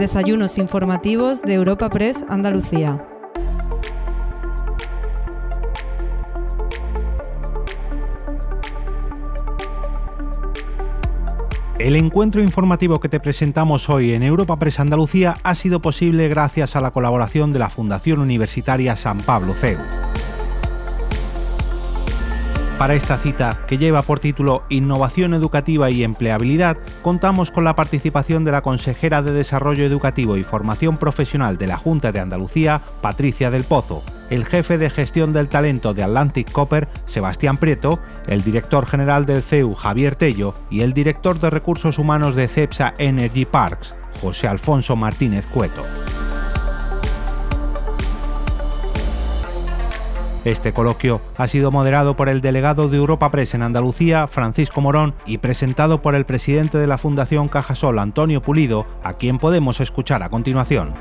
Desayunos informativos de Europa Press Andalucía. El encuentro informativo que te presentamos hoy en Europa Press Andalucía ha sido posible gracias a la colaboración de la Fundación Universitaria San Pablo CEU. Para esta cita, que lleva por título Innovación Educativa y Empleabilidad, contamos con la participación de la consejera de Desarrollo Educativo y Formación Profesional de la Junta de Andalucía, Patricia del Pozo, el jefe de gestión del talento de Atlantic Copper, Sebastián Prieto, el director general del CEU, Javier Tello, y el director de recursos humanos de CEPSA Energy Parks, José Alfonso Martínez Cueto. Este coloquio ha sido moderado por el delegado de Europa Press en Andalucía, Francisco Morón, y presentado por el presidente de la Fundación Cajasol, Antonio Pulido, a quien podemos escuchar a continuación.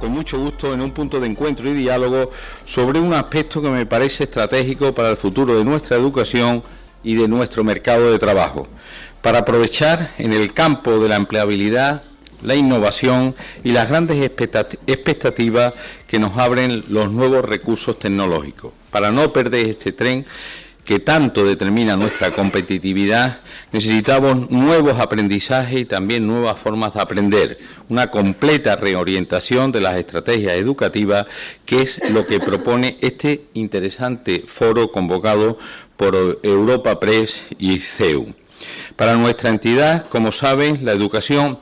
con mucho gusto en un punto de encuentro y diálogo sobre un aspecto que me parece estratégico para el futuro de nuestra educación y de nuestro mercado de trabajo, para aprovechar en el campo de la empleabilidad la innovación y las grandes expectativas que nos abren los nuevos recursos tecnológicos. Para no perder este tren que tanto determina nuestra competitividad, necesitamos nuevos aprendizajes y también nuevas formas de aprender, una completa reorientación de las estrategias educativas, que es lo que propone este interesante foro convocado por Europa Press y CEU. Para nuestra entidad, como saben, la educación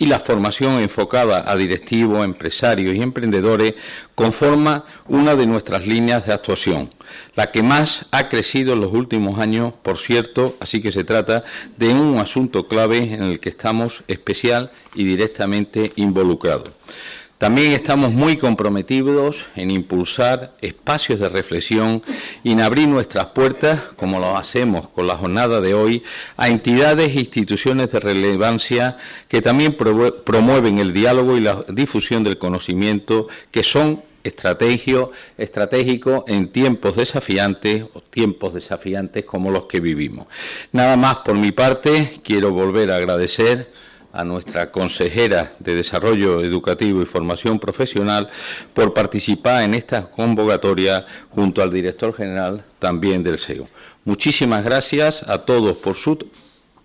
y la formación enfocada a directivos, empresarios y emprendedores conforma una de nuestras líneas de actuación, la que más ha crecido en los últimos años, por cierto, así que se trata de un asunto clave en el que estamos especial y directamente involucrados. También estamos muy comprometidos en impulsar espacios de reflexión y en abrir nuestras puertas, como lo hacemos con la jornada de hoy, a entidades e instituciones de relevancia que también promueven el diálogo y la difusión del conocimiento, que son estratégicos en tiempos desafiantes o tiempos desafiantes como los que vivimos. Nada más por mi parte, quiero volver a agradecer a nuestra consejera de Desarrollo Educativo y Formación Profesional por participar en esta convocatoria junto al director general también del SEO. Muchísimas gracias a todos por su,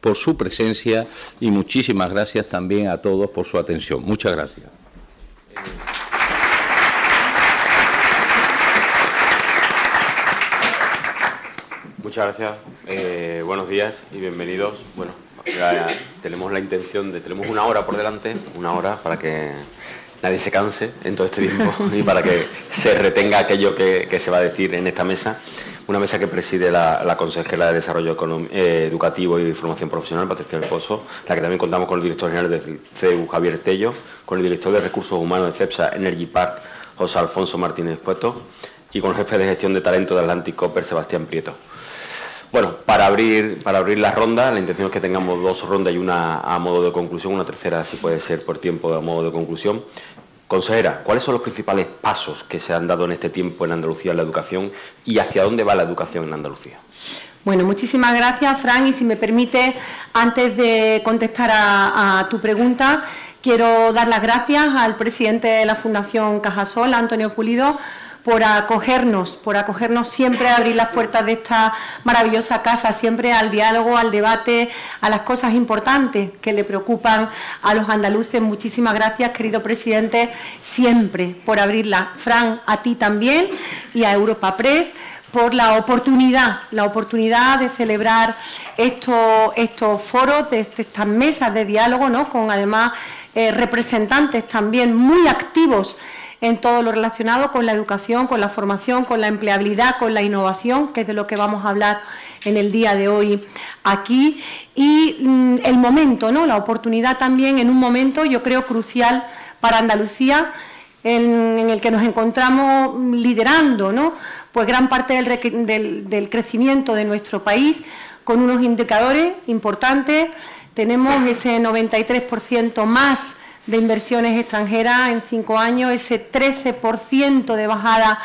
por su presencia y muchísimas gracias también a todos por su atención. Muchas gracias. Muchas gracias. Eh, buenos días y bienvenidos. Bueno, tenemos la intención de, tenemos una hora por delante, una hora para que nadie se canse en todo este tiempo y para que se retenga aquello que, se va a decir en esta mesa. Una mesa que preside la, consejera de Desarrollo eh, Educativo y Formación Profesional, Patricia del Pozo, la que también contamos con el director general del CEU, Javier Tello, con el director de Recursos Humanos de CEPSA Energy Park, José Alfonso Martínez Puesto, y con el jefe de gestión de talento de Atlantic Copper, Sebastián Prieto. Bueno, para abrir, para abrir la ronda, la intención es que tengamos dos rondas y una a modo de conclusión, una tercera si puede ser por tiempo a modo de conclusión. Consejera, ¿cuáles son los principales pasos que se han dado en este tiempo en Andalucía en la educación y hacia dónde va la educación en Andalucía? Bueno, muchísimas gracias, Fran, y si me permite, antes de contestar a tu pregunta, quiero dar las gracias al presidente de la Fundación Cajasol, Antonio Pulido, por acogernos, por acogernos siempre a abrir las puertas de esta maravillosa casa, siempre al diálogo, al debate, a las cosas importantes que le preocupan a los andaluces. Muchísimas gracias, querido presidente, siempre por abrirla. Fran, a ti también y a Europa Press por la oportunidad, la oportunidad de celebrar estos, estos foros, de estas mesas de diálogo, ¿no? con además eh, representantes también muy activos en todo lo relacionado con la educación, con la formación, con la empleabilidad, con la innovación, que es de lo que vamos a hablar en el día de hoy aquí. Y mm, el momento, ¿no? La oportunidad también en un momento, yo creo, crucial para Andalucía, en, el que nos encontramos liderando, ¿no? Pues gran parte del, del crecimiento de nuestro país con unos indicadores importantes. Tenemos ese 93% más de inversiones extranjeras en cinco años, ese 13% de bajada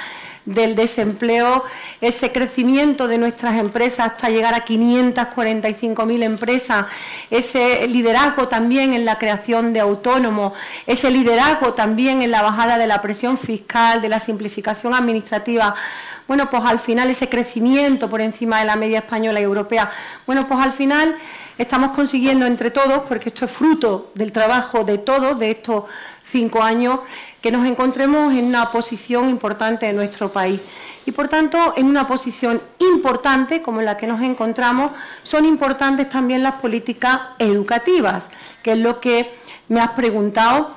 del desempleo, ese crecimiento de nuestras empresas hasta llegar a 545.000 empresas, ese liderazgo también en la creación de autónomos, ese liderazgo también en la bajada de la presión fiscal, de la simplificación administrativa. Bueno, pues al final ese crecimiento por encima de la media española y europea. Bueno, pues al final estamos consiguiendo entre todos, porque esto es fruto del trabajo de todos, de estos cinco años, que nos encontremos en una posición importante en nuestro país. Y por tanto, en una posición importante como en la que nos encontramos, son importantes también las políticas educativas, que es lo que me has preguntado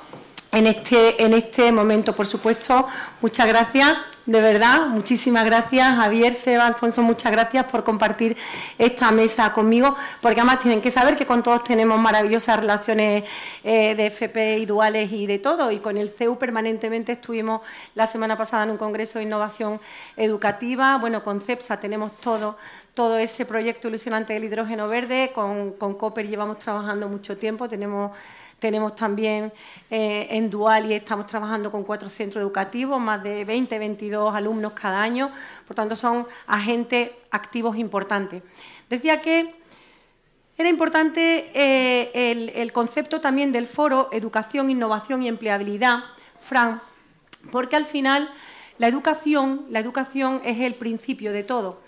en este, en este momento. Por supuesto, muchas gracias de verdad, muchísimas gracias, Javier, Seba, Alfonso, muchas gracias por compartir esta mesa conmigo, porque además tienen que saber que con todos tenemos maravillosas relaciones eh, de FP y duales y de todo, y con el CEU permanentemente estuvimos la semana pasada en un congreso de innovación educativa, bueno, con CEPSA tenemos todo todo ese proyecto ilusionante del hidrógeno verde, con, con COPER llevamos trabajando mucho tiempo, tenemos tenemos también eh, en Dual y estamos trabajando con cuatro centros educativos, más de 20, 22 alumnos cada año. Por tanto, son agentes activos importantes. Decía que era importante eh, el, concepto también del foro Educación, Innovación y Empleabilidad, Fran, porque al final la educación, la educación es el principio de todo.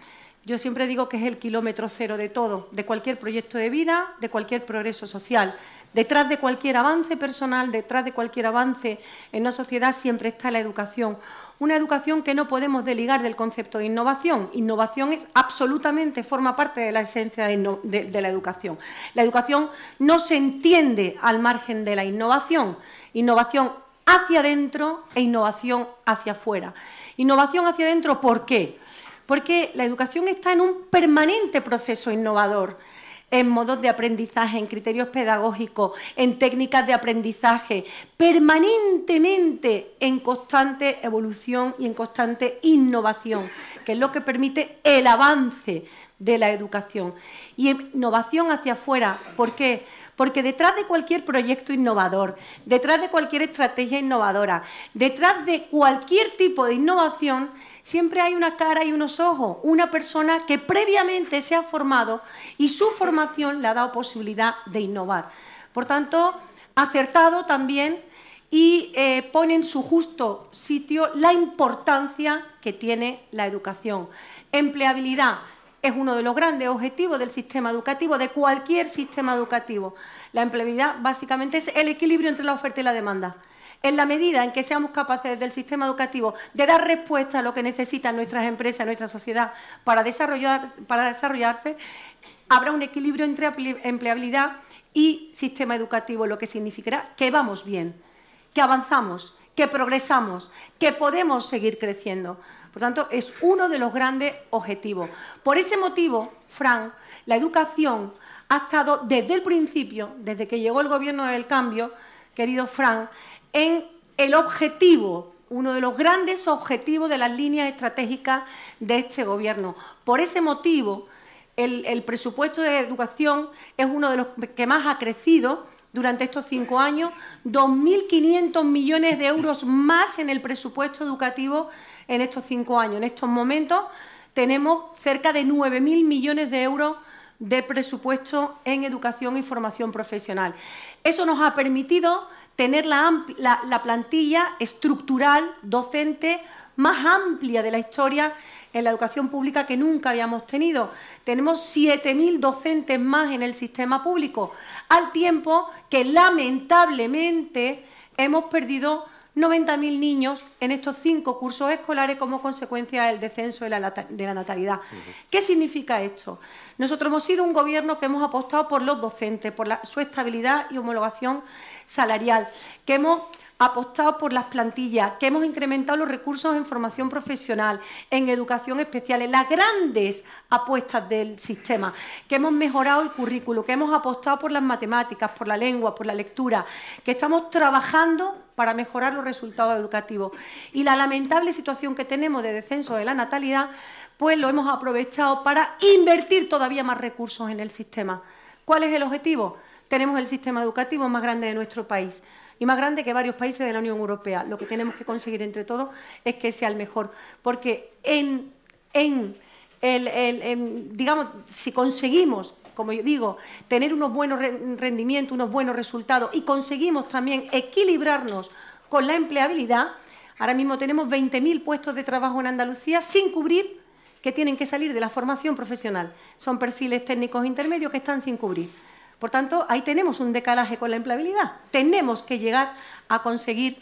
Yo siempre digo que es el kilómetro cero de todo, de cualquier proyecto de vida, de cualquier progreso social. Detrás de cualquier avance personal, detrás de cualquier avance en una sociedad siempre está la educación. Una educación que no podemos deligar del concepto de innovación. Innovación es absolutamente, forma parte de la esencia de, la educación. La educación no se entiende al margen de la innovación. Innovación hacia adentro e innovación hacia afuera. Innovación hacia adentro, ¿por qué? Porque la educación está en un permanente proceso innovador en modos de aprendizaje, en criterios pedagógicos, en técnicas de aprendizaje, permanentemente en constante evolución y en constante innovación, que es lo que permite el avance de la educación. Y innovación hacia afuera, ¿por qué? Porque detrás de cualquier proyecto innovador, detrás de cualquier estrategia innovadora, detrás de cualquier tipo de innovación, siempre hay una cara y unos ojos, una persona que previamente se ha formado y su formación le ha dado posibilidad de innovar. Por tanto, acertado también y eh, pone en su justo sitio la importancia que tiene la educación. Empleabilidad es uno de los grandes objetivos del sistema educativo, de cualquier sistema educativo. La empleabilidad básicamente es el equilibrio entre la oferta y la demanda en la medida en que seamos capaces del sistema educativo de dar respuesta a lo que necesitan nuestras empresas, nuestra sociedad para, desarrollar, para desarrollarse, habrá un equilibrio entre empleabilidad y sistema educativo, lo que significará que vamos bien, que avanzamos, que progresamos, que podemos seguir creciendo. Por tanto, es uno de los grandes objetivos. Por ese motivo, Fran, la educación ha estado desde el principio, desde que llegó el gobierno del cambio, querido Fran, en el objetivo, uno de los grandes objetivos de las líneas estratégicas de este Gobierno. Por ese motivo, el, presupuesto de educación es uno de los que más ha crecido durante estos cinco años, 2.500 millones de euros más en el presupuesto educativo en estos cinco años. En estos momentos tenemos cerca de 9.000 millones de euros de presupuesto en educación y formación profesional. Eso nos ha permitido tener la, plantilla estructural docente más amplia de la historia en la educación pública que nunca habíamos tenido. Tenemos 7.000 docentes más en el sistema público, al tiempo que lamentablemente hemos perdido 90.000 niños en estos cinco cursos escolares como consecuencia del descenso de la, natalidad. ¿Qué significa esto? Nosotros hemos sido un gobierno que hemos apostado por los docentes, por su estabilidad y homologación salarial, que hemos apostado por las plantillas, que hemos incrementado los recursos en formación profesional, en educación especial, en las grandes apuestas del sistema, que hemos mejorado el currículo, que hemos apostado por las matemáticas, por la lengua, por la lectura, que estamos trabajando para mejorar los resultados educativos. Y la lamentable situación que tenemos de descenso de la natalidad, pues lo hemos aprovechado para invertir todavía más recursos en el sistema. ¿Cuál es el objetivo? Tenemos el sistema educativo más grande de nuestro país. y más grande que varios países de la Unión Europea. Lo que tenemos que conseguir entre todos es que sea el mejor, porque en, en el, digamos, si conseguimos, como yo digo, tener unos buenos rendimientos, unos buenos resultados y conseguimos también equilibrarnos con la empleabilidad, ahora mismo tenemos 20.000 puestos de trabajo en Andalucía sin cubrir que tienen que salir de la formación profesional. Son perfiles técnicos intermedios que están sin cubrir. Por tanto, ahí tenemos un decalaje con la empleabilidad. Tenemos que llegar a conseguir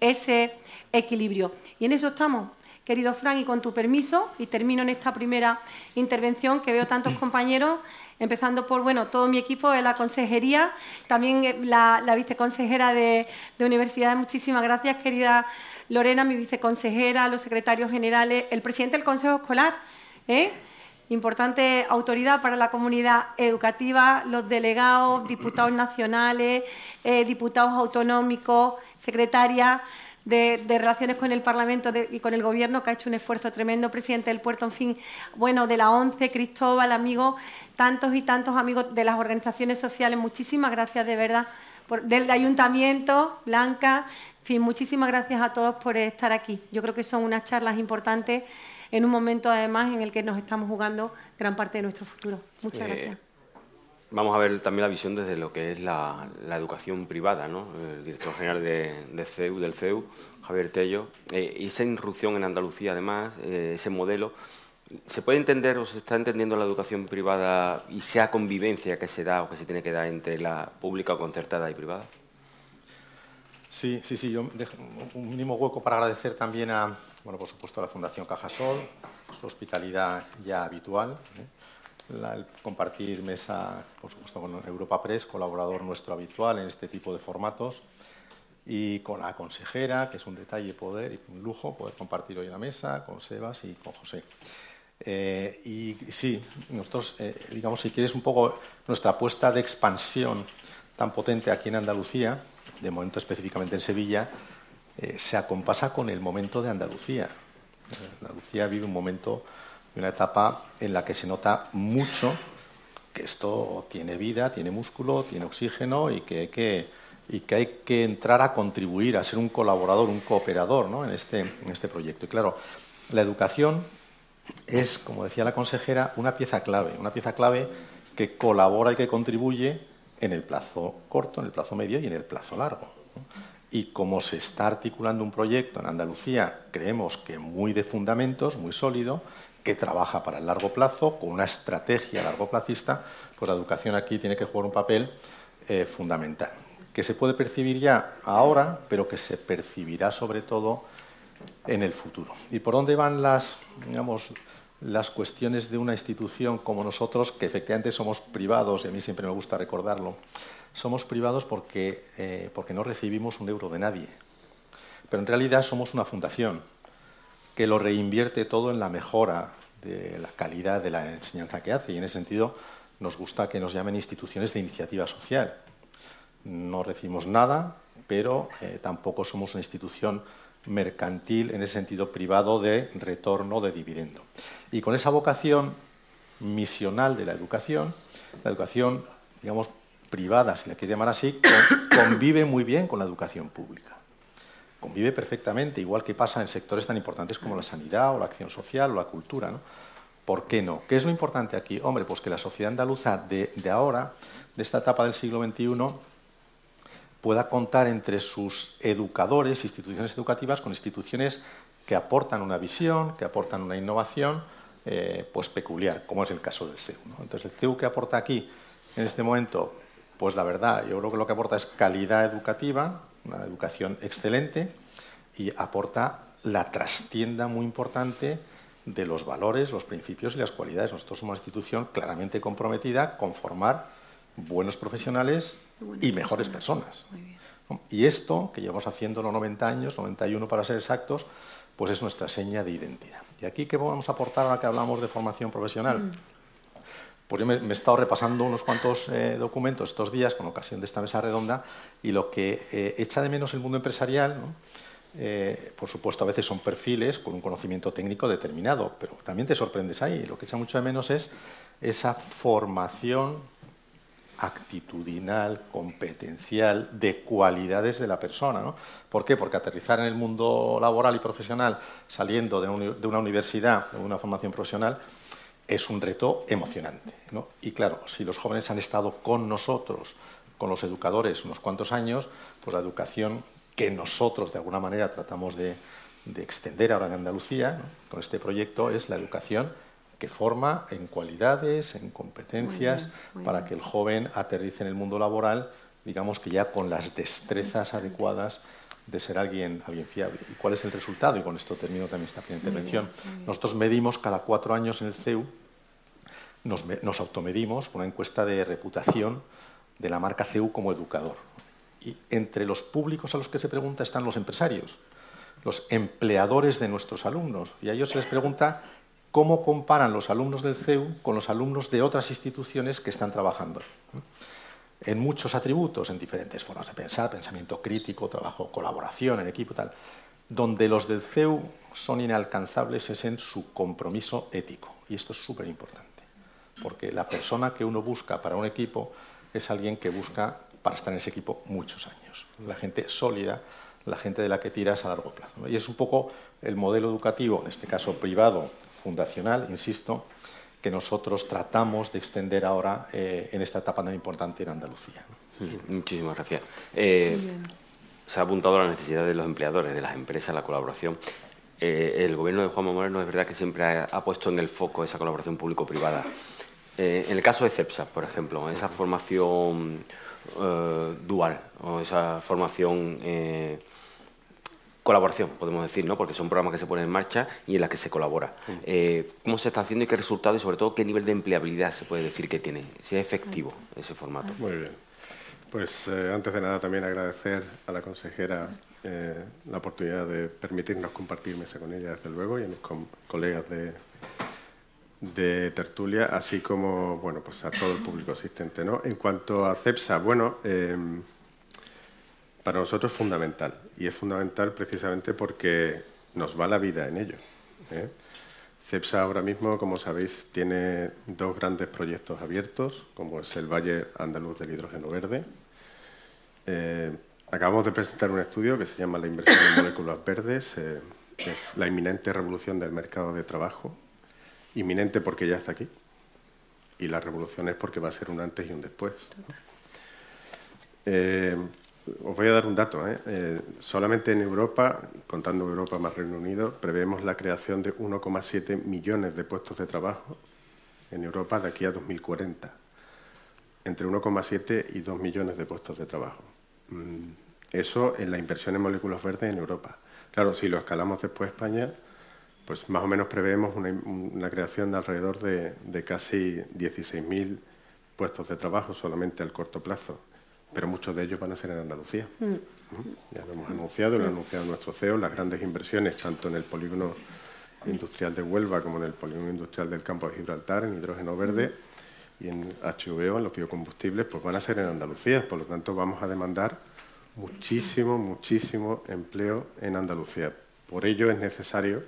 ese equilibrio. Y en eso estamos, querido Fran, y con tu permiso, y termino en esta primera intervención que veo tantos compañeros, empezando por bueno, todo mi equipo de la consejería, también eh, la, viceconsejera de, de universidad. Muchísimas gracias, querida Lorena, mi viceconsejera, los secretarios generales, el presidente del Consejo Escolar, ¿eh? Importante autoridad para la comunidad educativa, los delegados, diputados nacionales, eh, diputados autonómicos, secretaria de, Relaciones con el Parlamento y con el Gobierno, que ha hecho un esfuerzo tremendo, presidente del puerto, en fin, bueno, de la ONCE, Cristóbal, amigos, tantos y tantos amigos de las organizaciones sociales, muchísimas gracias de verdad, del Ayuntamiento, Blanca, fin, muchísimas gracias a todos por estar aquí. Yo creo que son unas charlas importantes en un momento, además, en el que nos estamos jugando gran parte de nuestro futuro. Muchas gracias. Vamos a ver también la visión desde lo que es la, educación privada, ¿no? El director general de, CEU, del CEU, Javier Tello, eh, y esa irrupción en Andalucía, además, eh, ese modelo, ¿se puede entender o se está entendiendo la educación privada y sea convivencia que se da o que se tiene que dar entre la pública o concertada y privada? Sí, sí, sí. Yo dejo un mínimo hueco para agradecer también a, bueno, por supuesto, la Fundación Cajasol, su hospitalidad ya habitual, ¿eh? el compartir mesa, por supuesto, con Europa Press, colaborador nuestro habitual en este tipo de formatos, y con la consejera, que es un detalle poder y un lujo poder compartir hoy la mesa, con Sebas y con José. Eh, y sí, nosotros, eh, digamos, si quieres un poco nuestra apuesta de expansión tan potente aquí en Andalucía, de momento específicamente en Sevilla, eh, se acompasa con el momento de Andalucía. Andalucía vive un momento una etapa en la que se nota mucho que esto tiene vida, tiene músculo, tiene oxígeno y que hay que, entrar a contribuir, a ser un colaborador, un cooperador ¿no? este, en este proyecto. Y claro, la educación es, como decía la consejera, una pieza clave, una pieza clave que colabora y que contribuye en el plazo corto, en el plazo medio y en el plazo largo. Y como se está articulando un proyecto en Andalucía, creemos que muy de fundamentos, muy sólido, que trabaja para el largo plazo, con una estrategia largo placista, pues la educación aquí tiene que jugar un papel eh, fundamental, que se puede percibir ya ahora, pero que se percibirá sobre todo en el futuro. ¿Y por dónde van las, digamos, las cuestiones de una institución como nosotros, que efectivamente somos privados, y a mí siempre me gusta recordarlo, somos privados porque, eh, porque no recibimos un euro de nadie. Pero en realidad somos una fundación que lo reinvierte todo en la mejora de la calidad de la enseñanza que hace. Y en ese sentido nos gusta que nos llamen instituciones de iniciativa social. No recibimos nada, pero eh, tampoco somos una institución mercantil en ese sentido privado de retorno de dividendo. Y con esa vocación misional de la educación, la educación, digamos, privada, si la quieres llamar así, convive muy bien con la educación pública. Convive perfectamente, igual que pasa en sectores tan importantes como la sanidad o la acción social o la cultura. ¿no? ¿Por qué no? ¿Qué es lo importante aquí? Hombre, pues que la sociedad andaluza de, ahora, de esta etapa del siglo XXI, pueda contar entre sus educadores, instituciones educativas, con instituciones que aportan una visión, que aportan una innovación eh, pues peculiar, como es el caso del CEU. Entonces, el CEU que aporta aquí, en este momento, pues la verdad, yo creo que lo que aporta es calidad educativa, una educación excelente, y aporta la trastienda muy importante de los valores, los principios y las cualidades. Nosotros somos una institución claramente comprometida con formar buenos profesionales y mejores personas. Y esto, que llevamos haciéndolo 90 años, 91 para ser exactos, pues es nuestra seña de identidad. ¿Y aquí qué vamos a aportar ahora que hablamos de formación profesional? Pues yo me, he estado repasando unos cuantos eh, documentos estos días con ocasión de esta mesa redonda y lo que eh, echa de menos el mundo empresarial, eh, por supuesto a veces son perfiles con un conocimiento técnico determinado, pero también te sorprendes ahí. Lo que echa mucho de menos es esa formación actitudinal, competencial, de cualidades de la persona. ¿Por qué? Porque aterrizar en el mundo laboral y profesional saliendo de, una universidad, de una formación profesional, es un reto emocionante. ¿no? Y claro, si los jóvenes han estado con nosotros, con los educadores, unos cuantos años, pues la educación que nosotros de alguna manera tratamos de, extender ahora en Andalucía con este proyecto es la educación que forma en cualidades, en competencias, para que el joven aterrice en el mundo laboral, digamos que ya con las destrezas adecuadas de ser alguien, alguien fiable. ¿Y cuál es el resultado? Y con esto termino también esta primera intervención. Nosotros medimos cada cuatro años en el CEU, nos, nos automedimos con una encuesta de reputación de la marca CEU como educador. Y entre los públicos a los que se pregunta están los empresarios, los empleadores de nuestros alumnos. Y a ellos se les pregunta cómo comparan los alumnos del CEU con los alumnos de otras instituciones que están trabajando. En muchos atributos, en diferentes formas de pensar, pensamiento crítico, trabajo, colaboración en equipo, tal. Donde los del CEU son inalcanzables es en su compromiso ético. Y esto es súper importante, porque la persona que uno busca para un equipo es alguien que busca para estar en ese equipo muchos años. La gente sólida, la gente de la que tiras a largo plazo. Y es un poco el modelo educativo, en este caso privado, fundacional, insisto, que nosotros tratamos de extender ahora eh, en esta etapa tan importante en Andalucía. Muchísimas gracias. Eh, se ha apuntado a la necesidad de los empleadores, de las empresas, la colaboración. Eh, el gobierno de Juan Moreno es verdad que siempre ha, puesto en el foco esa colaboración público-privada. en el caso de CEPSA, por ejemplo, esa formación dual o esa formación colaboración, podemos decir, ¿no? porque son programas que se ponen en marcha y en las que se colabora. Eh, ¿Cómo se está haciendo y qué resultados y sobre todo qué nivel de empleabilidad se puede decir que tiene? Si es efectivo ese formato. Muy bien. Pues eh, antes de nada también agradecer a la consejera eh, la oportunidad de permitirnos compartir mesa con ella, desde luego, y a mis colegas de, de tertulia, así como bueno, pues a todo el público asistente. ¿no? En cuanto a CEPSA, bueno, para nosotros es fundamental. Y es fundamental precisamente porque nos va la vida en ello. ¿eh? CEPSA ahora mismo, como sabéis, tiene dos grandes proyectos abiertos, como es el Valle Andaluz del Hidrógeno Verde. Eh, acabamos de presentar un estudio que se llama La inversión en moléculas verdes, eh, es la inminente revolución del mercado de trabajo. Inminente porque ya está aquí. Y la revolución es porque va a ser un antes y un después os voy a dar un dato. ¿eh? Eh, solamente en Europa, contando Europa más Reino Unido, prevemos la creación de 1,7 millones de puestos de trabajo en Europa de aquí a 2040. Entre 1,7 y 2 millones de puestos de trabajo. Mm, eso en la inversión en moléculas verdes en Europa. Claro, si lo escalamos después a España, pues más o menos preveemos una, creación de alrededor de, de casi 16.000 puestos de trabajo solamente al corto plazo pero muchos de ellos van a ser en Andalucía. Mm. Ya lo hemos anunciado, lo ha anunciado nuestro CEO, las grandes inversiones, tanto en el polígono industrial de Huelva como en el polígono industrial del campo de Gibraltar, en hidrógeno verde y en HVO, en los biocombustibles, pues van a ser en Andalucía. Por lo tanto, vamos a demandar muchísimo, muchísimo empleo en Andalucía. Por ello es necesario,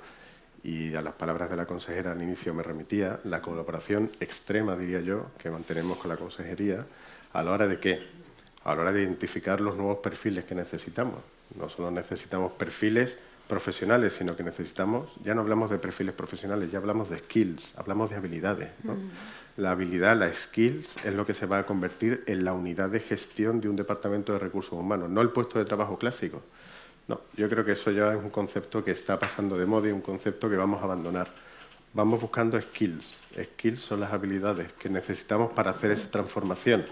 y a las palabras de la consejera al inicio me remitía, la colaboración extrema, diría yo, que mantenemos con la consejería a la hora de que a la hora de identificar los nuevos perfiles que necesitamos. No solo necesitamos perfiles profesionales, sino que necesitamos, ya no hablamos de perfiles profesionales, ya hablamos de skills, hablamos de habilidades. Mm. La habilidad, la skills, es lo que se va a convertir en la unidad de gestión de un departamento de recursos humanos, no el puesto de trabajo clásico. No, yo creo que eso ya es un concepto que está pasando de moda y un concepto que vamos a abandonar. Vamos buscando skills. Skills son las habilidades que necesitamos para hacer esa transformación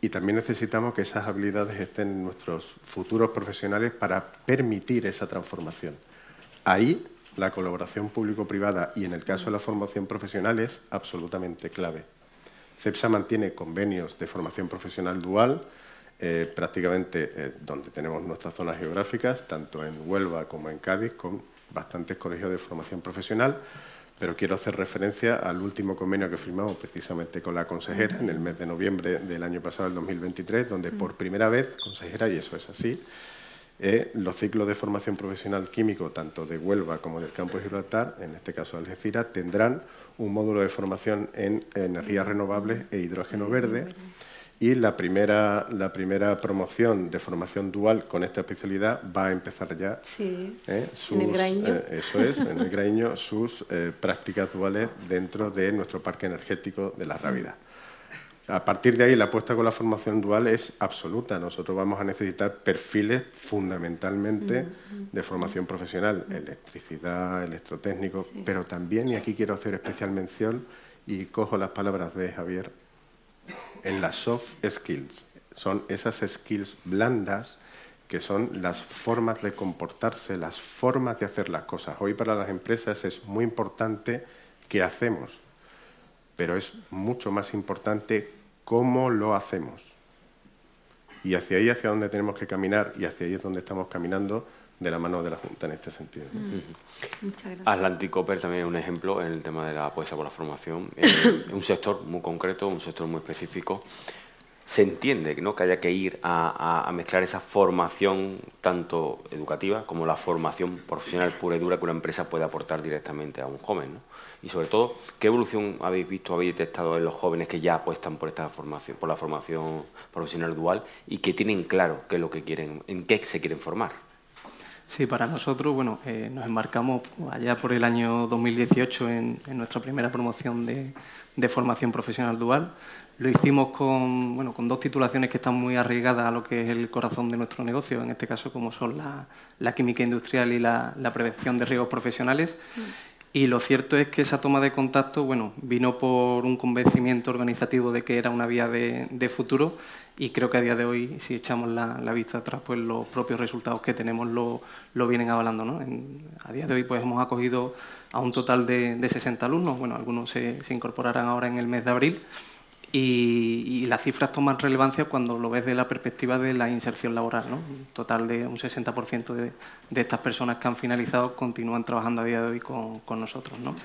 y también necesitamos que esas habilidades estén en nuestros futuros profesionales para permitir esa transformación. Ahí la colaboración público-privada y en el caso de la formación profesional es absolutamente clave. CEPSA mantiene convenios de formación profesional dual, eh, prácticamente eh, donde tenemos nuestras zonas geográficas, tanto en Huelva como en Cádiz, con bastantes colegios de formación profesional pero quiero hacer referencia al último convenio que firmamos precisamente con la consejera en el mes de noviembre del año pasado, el 2023, donde por primera vez, consejera, y eso es así, eh, los ciclos de formación profesional químico, tanto de Huelva como del campo de Gibraltar, en este caso Algeciras, tendrán un módulo de formación en energías renovables e hidrógeno verde Y la primera, la primera promoción de formación dual con esta especialidad va a empezar ya. Sí, ¿eh? en el Graíño. eh, eso es, en el Graíño, sus eh, prácticas duales dentro de nuestro parque energético de la Rábida. A partir de ahí, la apuesta con la formación dual es absoluta. Nosotros vamos a necesitar perfiles fundamentalmente de formación profesional, electricidad, electrotécnico, pero también, y aquí quiero hacer especial mención, y cojo las palabras de Javier, en las soft skills. Son esas skills blandas que son las formas de comportarse, las formas de hacer las cosas. Hoy para las empresas es muy importante qué hacemos, pero es mucho más importante cómo lo hacemos. Y hacia ahí, hacia donde tenemos que caminar, y hacia ahí es donde estamos caminando de la mano de la Junta en este sentido. Muchas gracias. Atlantic Copper también es un ejemplo en el tema de la apuesta por la formación. Es un sector muy concreto, un sector muy específico. Se entiende ¿no? que haya que ir a, a- a mezclar esa formación tanto educativa como la formación profesional pura y dura que una empresa puede aportar directamente a un joven. ¿no? Y sobre todo, ¿qué evolución habéis visto, habéis detectado en los jóvenes que ya apuestan por esta formación, por la formación profesional dual y que tienen claro qué es lo que quieren, en qué se quieren formar? Sí, para nosotros, bueno, eh, nos embarcamos allá por el año 2018 en, en nuestra primera promoción de, de formación profesional dual. Lo hicimos con, bueno, con dos titulaciones que están muy arriesgadas a lo que es el corazón de nuestro negocio, en este caso como son la, la química industrial y la, la prevención de riesgos profesionales. Y lo cierto es que esa toma de contacto bueno, vino por un convencimiento organizativo de que era una vía de, de futuro y creo que a día de hoy, si echamos la, vista atrás, pues los propios resultados que tenemos lo, vienen avalando. ¿no? A día de hoy pues hemos acogido a un total de, de 60 alumnos, bueno, algunos se, incorporarán ahora en el mes de abril y, y las cifras toman relevancia cuando lo ves de la perspectiva de la inserción laboral. ¿no? Un total de un 60% de, de estas personas que han finalizado continúan trabajando a día de hoy con, con nosotros. ¿no?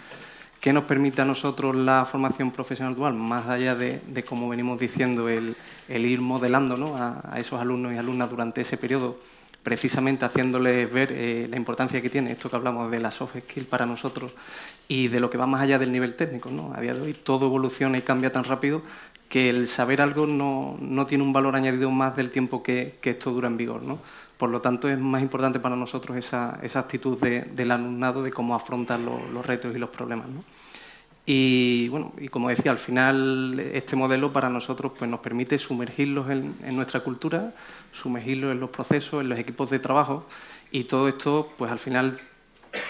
¿Qué nos permite a nosotros la formación profesional dual? Más allá de, de como venimos diciendo, el, ir modelando a esos alumnos y alumnas durante ese periodo, precisamente haciéndoles ver eh, la importancia que tiene esto que hablamos de la soft skill para nosotros y de lo que va más allá del nivel técnico. ¿no? A día de hoy todo evoluciona y cambia tan rápido que el saber algo no, no tiene un valor añadido más del tiempo que, que esto dura en vigor. ¿no? Por lo tanto, es más importante para nosotros esa, esa actitud de- del alumnado de cómo afrontar lo- los retos y los problemas. ¿no? Y bueno, y como decía, al final este modelo para nosotros pues, nos permite sumergirlos en, en nuestra cultura, sumergirlos en los procesos, en los equipos de trabajo y todo esto pues al final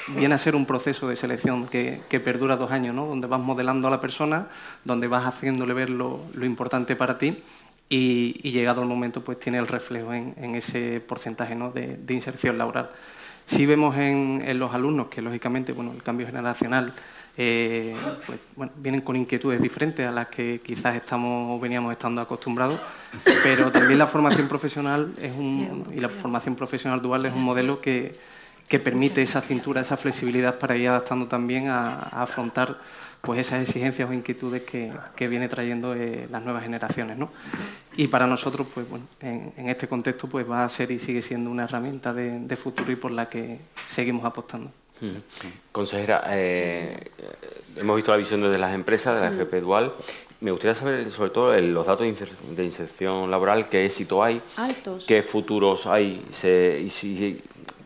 viene a ser un proceso de selección que, que perdura dos años, ¿no? donde vas modelando a la persona, donde vas haciéndole ver lo, lo importante para ti y, llegado el momento pues tiene el reflejo en, ese porcentaje ¿no? de, inserción laboral. Sí vemos en, los alumnos que lógicamente bueno, el cambio generacional eh, pues, vienen con inquietudes diferentes a las que quizás estamos veníamos estando acostumbrados, pero también la formación profesional es un, y la formación profesional dual es un modelo que, que permite esa cintura, esa flexibilidad para ir adaptando también a afrontar pues esas exigencias o inquietudes que, que viene trayendo eh, las nuevas generaciones. ¿no? Y para nosotros, pues bueno, en, en este contexto pues va a ser y sigue siendo una herramienta de, de futuro y por la que seguimos apostando. Consejera, eh, eh, hemos visto la visión desde las empresas, de la FP Dual. Me gustaría saber, sobre todo, los datos de, inser- de inserción laboral, qué éxito hay, Altos. qué futuros hay se- y si-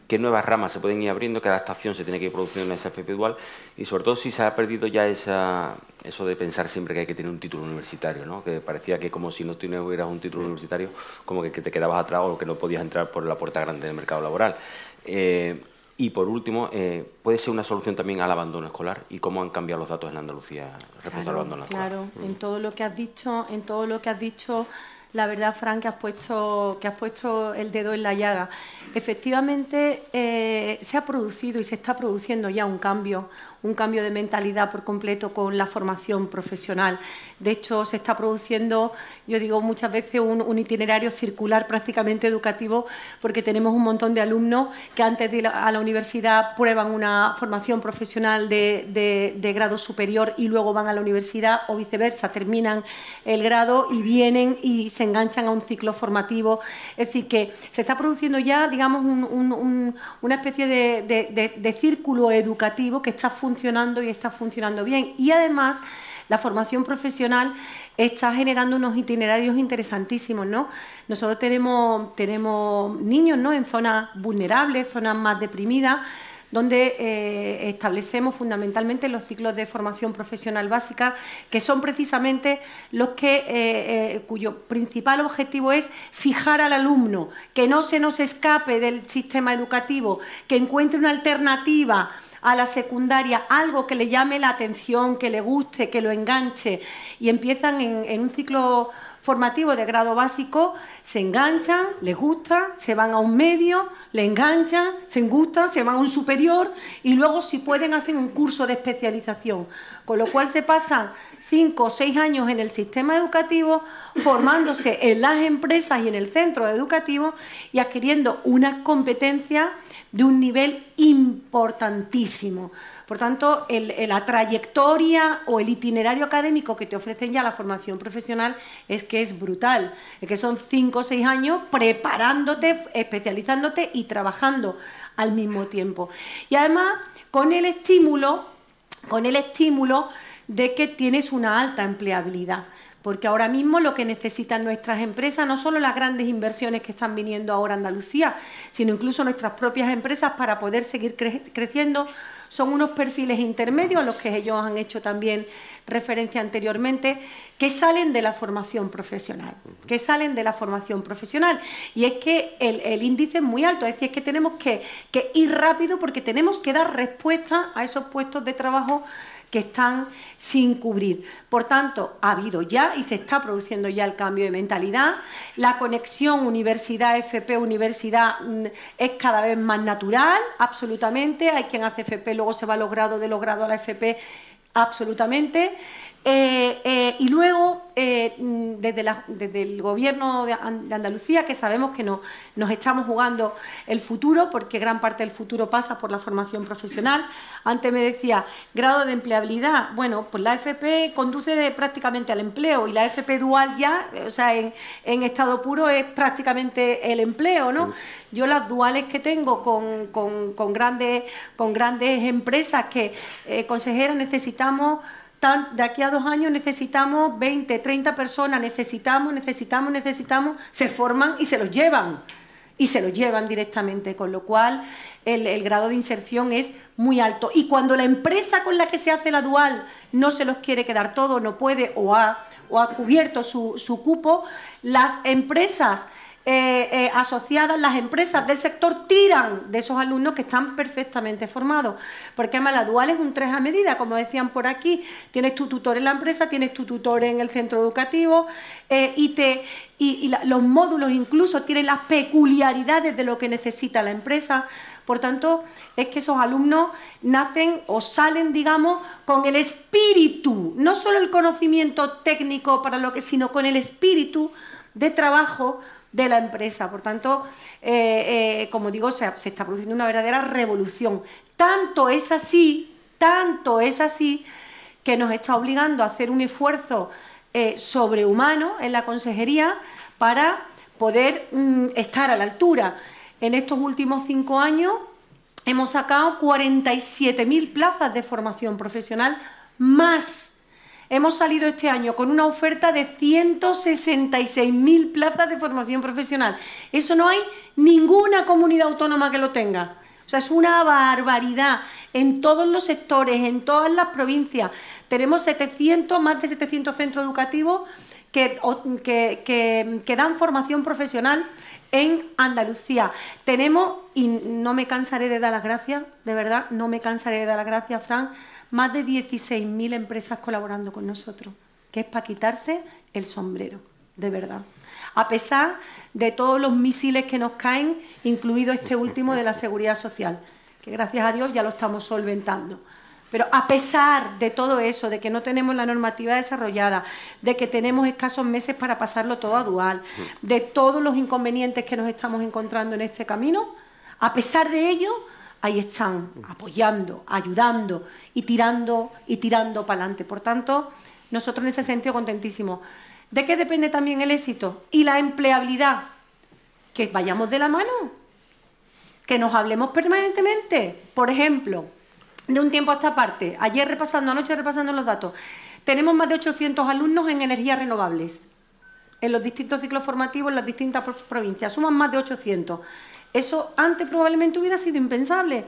qué nuevas ramas se pueden ir abriendo, qué adaptación se tiene que ir produciendo en esa Dual y, sobre todo, si se ha perdido ya esa, eso de pensar siempre que hay que tener un título universitario, ¿no? que parecía que como si no tuvieras un título universitario, como que, que te quedabas atrás o que no podías entrar por la puerta grande del mercado laboral. Eh, y por último, eh, puede ser una solución también al abandono escolar y cómo han cambiado los datos en Andalucía respecto al abandono escolar. claro. En todo lo que has dicho, en todo lo que has dicho, la verdad, Fran, que has puesto, que has puesto el dedo en la llaga. Efectivamente, eh, se ha producido y se está produciendo ya un cambio, un cambio de mentalidad por completo con la formación profesional. De hecho, se está produciendo, yo digo muchas veces, un, itinerario circular prácticamente educativo, porque tenemos un montón de alumnos que antes de ir a la universidad prueban una formación profesional de, de- grado superior y luego van a la universidad o viceversa, terminan el grado y vienen y se enganchan a un ciclo formativo. Es decir, que se está produciendo ya, digamos, un- un- un- una especie de- de círculo educativo que está funcionando y está funcionando bien. Y además la formación profesional está generando unos itinerarios interesantísimos, ¿no? Nosotros tenemos, tenemos niños, ¿no? En zonas vulnerables, zonas más deprimidas, donde eh, establecemos fundamentalmente los ciclos de formación profesional básica, que son precisamente los que, eh, eh, cuyo principal objetivo es fijar al alumno, que no se nos escape del sistema educativo, que encuentre una alternativa a la secundaria, algo que le llame la atención, que le guste, que lo enganche, y empiezan en un ciclo formativo de grado básico, se enganchan, les gusta, se van a un medio, le enganchan, se gustan, se van a un superior y luego si pueden hacen un curso de especialización. Con lo cual se pasan cinco o seis años en el sistema educativo formándose en las empresas y en el centro educativo y adquiriendo unas competencias de un nivel importantísimo. Por tanto, la trayectoria o el itinerario académico que te ofrecen ya la formación profesional es que es brutal, es que son cinco o seis años preparándote, especializándote y trabajando al mismo tiempo. Y además, con el estímulo, con el estímulo de que tienes una alta empleabilidad porque ahora mismo lo que necesitan nuestras empresas, no solo las grandes inversiones que están viniendo ahora a Andalucía, sino incluso nuestras propias empresas para poder seguir creciendo, son unos perfiles intermedios a los que ellos han hecho también referencia anteriormente, que salen de la formación profesional, que salen de la formación profesional. Y es que el, índice es muy alto, es decir, es que tenemos que, que ir rápido porque tenemos que dar respuesta a esos puestos de trabajo que están sin cubrir. Por tanto, ha habido ya y se está produciendo ya el cambio de mentalidad. La conexión universidad-FP-universidad mm, es cada vez más natural, absolutamente. Hay quien hace FP, luego se va a los grados de los grados a la FP, absolutamente. Eh, eh, y luego, eh, mm, desde, el Gobierno de, Andalucía, que sabemos que nos estamos jugando el futuro, porque gran parte del futuro pasa por la formación profesional. Antes me decía, grado de empleabilidad. Bueno, pues la FP conduce prácticamente al empleo y la FP dual ya, o sea, en, estado puro es prácticamente el empleo, ¿no? Yo las duales que tengo con, grandes, con grandes empresas que, consejeras, necesitamos de aquí a dos años necesitamos 20, 30 personas, necesitamos, necesitamos, necesitamos, se forman y se los llevan. Y se los llevan directamente, con lo cual el, grado de inserción es muy alto. Y cuando la empresa con la que se hace la dual no se los quiere quedar todo, no puede o ha, o ha cubierto su, su cupo, las empresas eh, eh, asociadas, las empresas del sector tiran de esos alumnos que están perfectamente formados. Porque además la dual es un tres a medida, como decían por aquí. Tienes tu tutor en la empresa, tienes tu tutor en el centro educativo eh, y, te, y, los módulos incluso tienen las peculiaridades de lo que necesita la empresa. Por tanto, es que esos alumnos nacen o salen, digamos, con el espíritu, no solo el conocimiento técnico para lo que, sino con el espíritu de trabajo de la empresa. Por tanto, eh, eh, como digo, se, está produciendo una verdadera revolución. Tanto es así, tanto es así, que nos está obligando a hacer un esfuerzo eh, sobrehumano en la consejería para poder mm, estar a la altura. En estos últimos cinco años hemos sacado 47.000 plazas de formación profesional más Hemos salido este año con una oferta de 166.000 plazas de formación profesional. Eso no hay ninguna comunidad autónoma que lo tenga. O sea, es una barbaridad en todos los sectores, en todas las provincias. Tenemos 700, más de 700 centros educativos que, que, dan formación profesional en Andalucía. Tenemos, y no me cansaré de dar las gracias, de verdad, no me cansaré de dar las gracias, Fran, más de 16.000 empresas colaborando con nosotros, que es para quitarse el sombrero, de verdad. A pesar de todos los misiles que nos caen, incluido este último de la seguridad social, que gracias a Dios ya lo estamos solventando. Pero a pesar de todo eso, de que no tenemos la normativa desarrollada, de que tenemos escasos meses para pasarlo todo a dual, de todos los inconvenientes que nos estamos encontrando en este camino, a pesar de ello, ahí están apoyando, ayudando y tirando y tirando para adelante. Por tanto, nosotros en ese sentido contentísimos. ¿De qué depende también el éxito? Y la empleabilidad. Que vayamos de la mano, que nos hablemos permanentemente. Por ejemplo, de un tiempo a esta parte, ayer repasando, anoche repasando los datos, tenemos más de 800 alumnos en energías renovables en los distintos ciclos formativos en las distintas provincias. Suman más de 800. Eso antes probablemente hubiera sido impensable.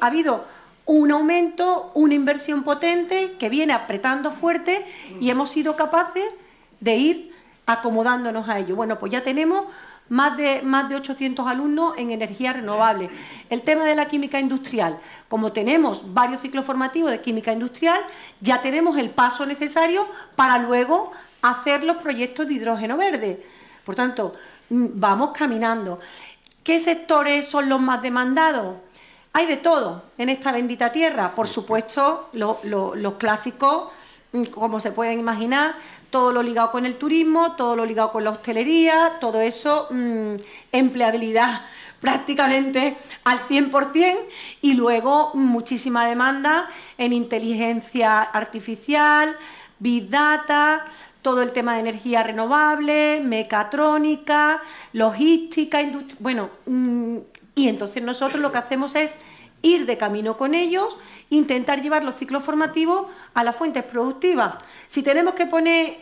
ha habido un aumento, una inversión potente que viene apretando fuerte y hemos sido capaces de ir acomodándonos a ello. Bueno, pues ya tenemos más de, más de 800 alumnos en energía renovable. El tema de la química industrial, como tenemos varios ciclos formativos de química industrial, ya tenemos el paso necesario para luego hacer los proyectos de hidrógeno verde. Por tanto, mm, vamos caminando. ¿Qué sectores son los más demandados? Hay de todo en esta bendita tierra. Por supuesto, los clásicos, mm, como se pueden imaginar, todo lo ligado con el turismo, todo lo ligado con la hostelería, todo eso, mm, empleabilidad prácticamente al 100% y luego muchísima demanda en inteligencia artificial, big data, todo el tema de energía renovable, mecatrónica, logística, bueno, mm, y entonces nosotros lo que hacemos es ir de camino con ellos, intentar llevar los ciclos formativos a las fuentes productivas. Si tenemos que poner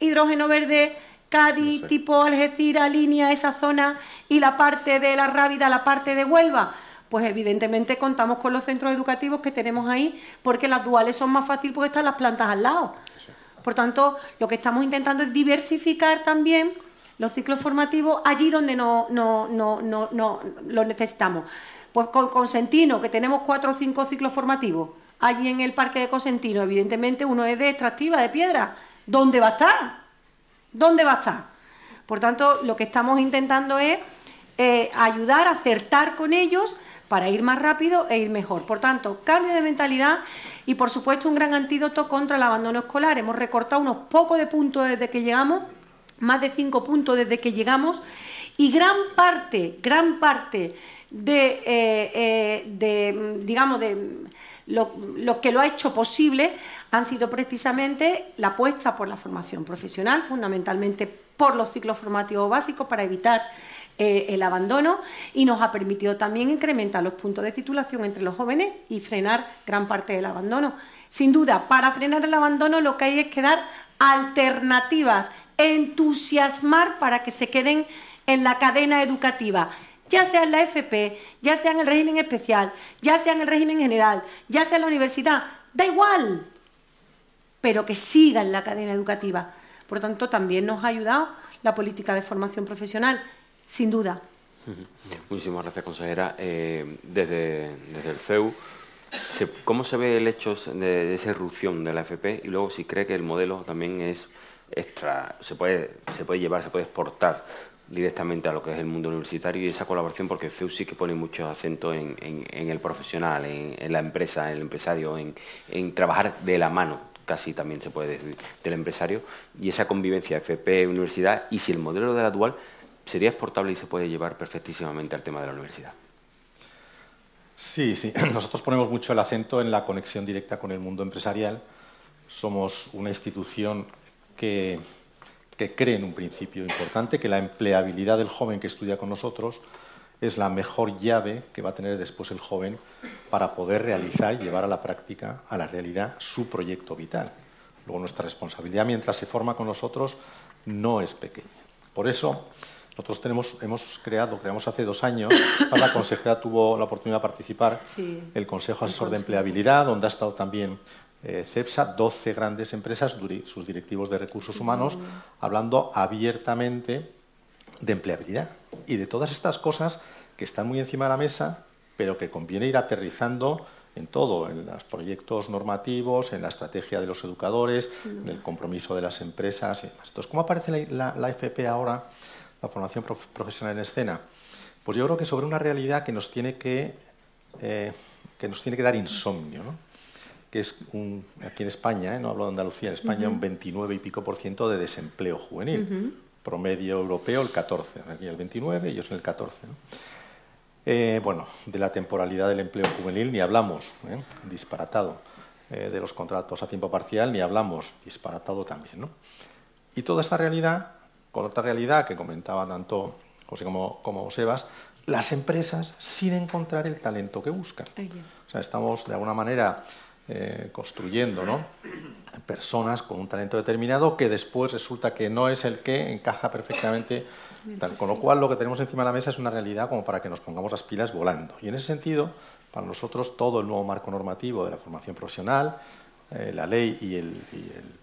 hidrógeno verde, Cádiz, tipo Algeciras, línea, esa zona, y la parte de la Rábida, la parte de Huelva, pues evidentemente contamos con los centros educativos que tenemos ahí, porque las duales son más fáciles porque están las plantas al lado. Por tanto, lo que estamos intentando es diversificar también los ciclos formativos allí donde no, no, no, no, lo necesitamos. Pues con Consentino, que tenemos cuatro o cinco ciclos formativos, allí en el parque de Consentino, evidentemente uno es de extractiva, de piedra. ¿Dónde va a estar? ¿Dónde va a estar? Por tanto, lo que estamos intentando es eh, ayudar, acertar con ellos para ir más rápido e ir mejor. Por tanto, cambio de mentalidad y, por supuesto, un gran antídoto contra el abandono escolar. Hemos recortado unos pocos de puntos desde que llegamos, más de cinco puntos desde que llegamos, y gran parte, gran parte de, eh, eh, digamos, de lo, que lo ha hecho posible han sido precisamente la apuesta por la formación profesional, fundamentalmente por los ciclos formativos básicos para evitar eh, el abandono y nos ha permitido también incrementar los puntos de titulación entre los jóvenes y frenar gran parte del abandono. Sin duda, para frenar el abandono lo que hay es que dar alternativas, entusiasmar para que se queden en la cadena educativa, ya sea en la FP, ya sea en el régimen especial, ya sea en el régimen general, ya sea en la universidad, da igual, pero que siga en la cadena educativa. Por lo tanto, también nos ha ayudado la política de formación profesional sin duda. Muchísimas gracias, consejera. Eh, desde, el CEU, ¿cómo se ve el hecho de, esa irrupción de la FP? Y luego, si cree que el modelo también es extra, se puede, se puede llevar, se puede exportar directamente a lo que es el mundo universitario y esa colaboración, porque el CEU sí que pone mucho acento en, el profesional, en, la empresa, en el empresario, en, en trabajar de la mano casi también se puede decir, del empresario, y esa convivencia FP-universidad, y si el modelo de la dual sería exportable y se puede llevar perfectísimamente al tema de la universidad. Sí, sí. Nosotros ponemos mucho el acento en la conexión directa con el mundo empresarial. Somos una institución que, que cree en un principio importante, que la empleabilidad del joven que estudia con nosotros es la mejor llave que va a tener después el joven para poder realizar y llevar a la práctica, a la realidad, su proyecto vital. Luego nuestra responsabilidad mientras se forma con nosotros no es pequeña. Por eso, nosotros tenemos, hemos creado, creamos hace dos años, la consejera tuvo la oportunidad de participar, el Consejo Asesor de Empleabilidad, donde ha estado también eh, CEPSA, 12 grandes empresas, sus directivos de recursos humanos, hablando abiertamente de empleabilidad y de todas estas cosas que están muy encima de la mesa, pero que conviene ir aterrizando en todo, en los proyectos normativos, en la estrategia de los educadores, en el compromiso de las empresas y demás. Entonces, ¿cómo aparece la, la FP ahora? La formación profesional en escena? Pues yo creo que sobre una realidad que nos tiene que, eh, que, nos tiene que dar insomnio, ¿no? que es aquí en España, ¿eh? no hablo de Andalucía, en España un 29 y pico por ciento de desempleo juvenil, promedio europeo el 14, aquí el 29 y ellos el 14. Eh, bueno, de la temporalidad del empleo juvenil ni hablamos, disparatado. de los contratos a tiempo parcial ni hablamos, disparatado también. ¿no? Y toda esta realidad con otra realidad que comentaba tanto José como, como Sebas, las empresas sin encontrar el talento que buscan. O sea, estamos de alguna manera eh, construyendo ¿no? personas con un talento determinado que después resulta que no es el que encaja perfectamente. Tal. Con lo cual, lo que tenemos encima de la mesa es una realidad como para que nos pongamos las pilas volando. Y en ese sentido, para nosotros, todo el nuevo marco normativo de la formación profesional, eh, la ley y el,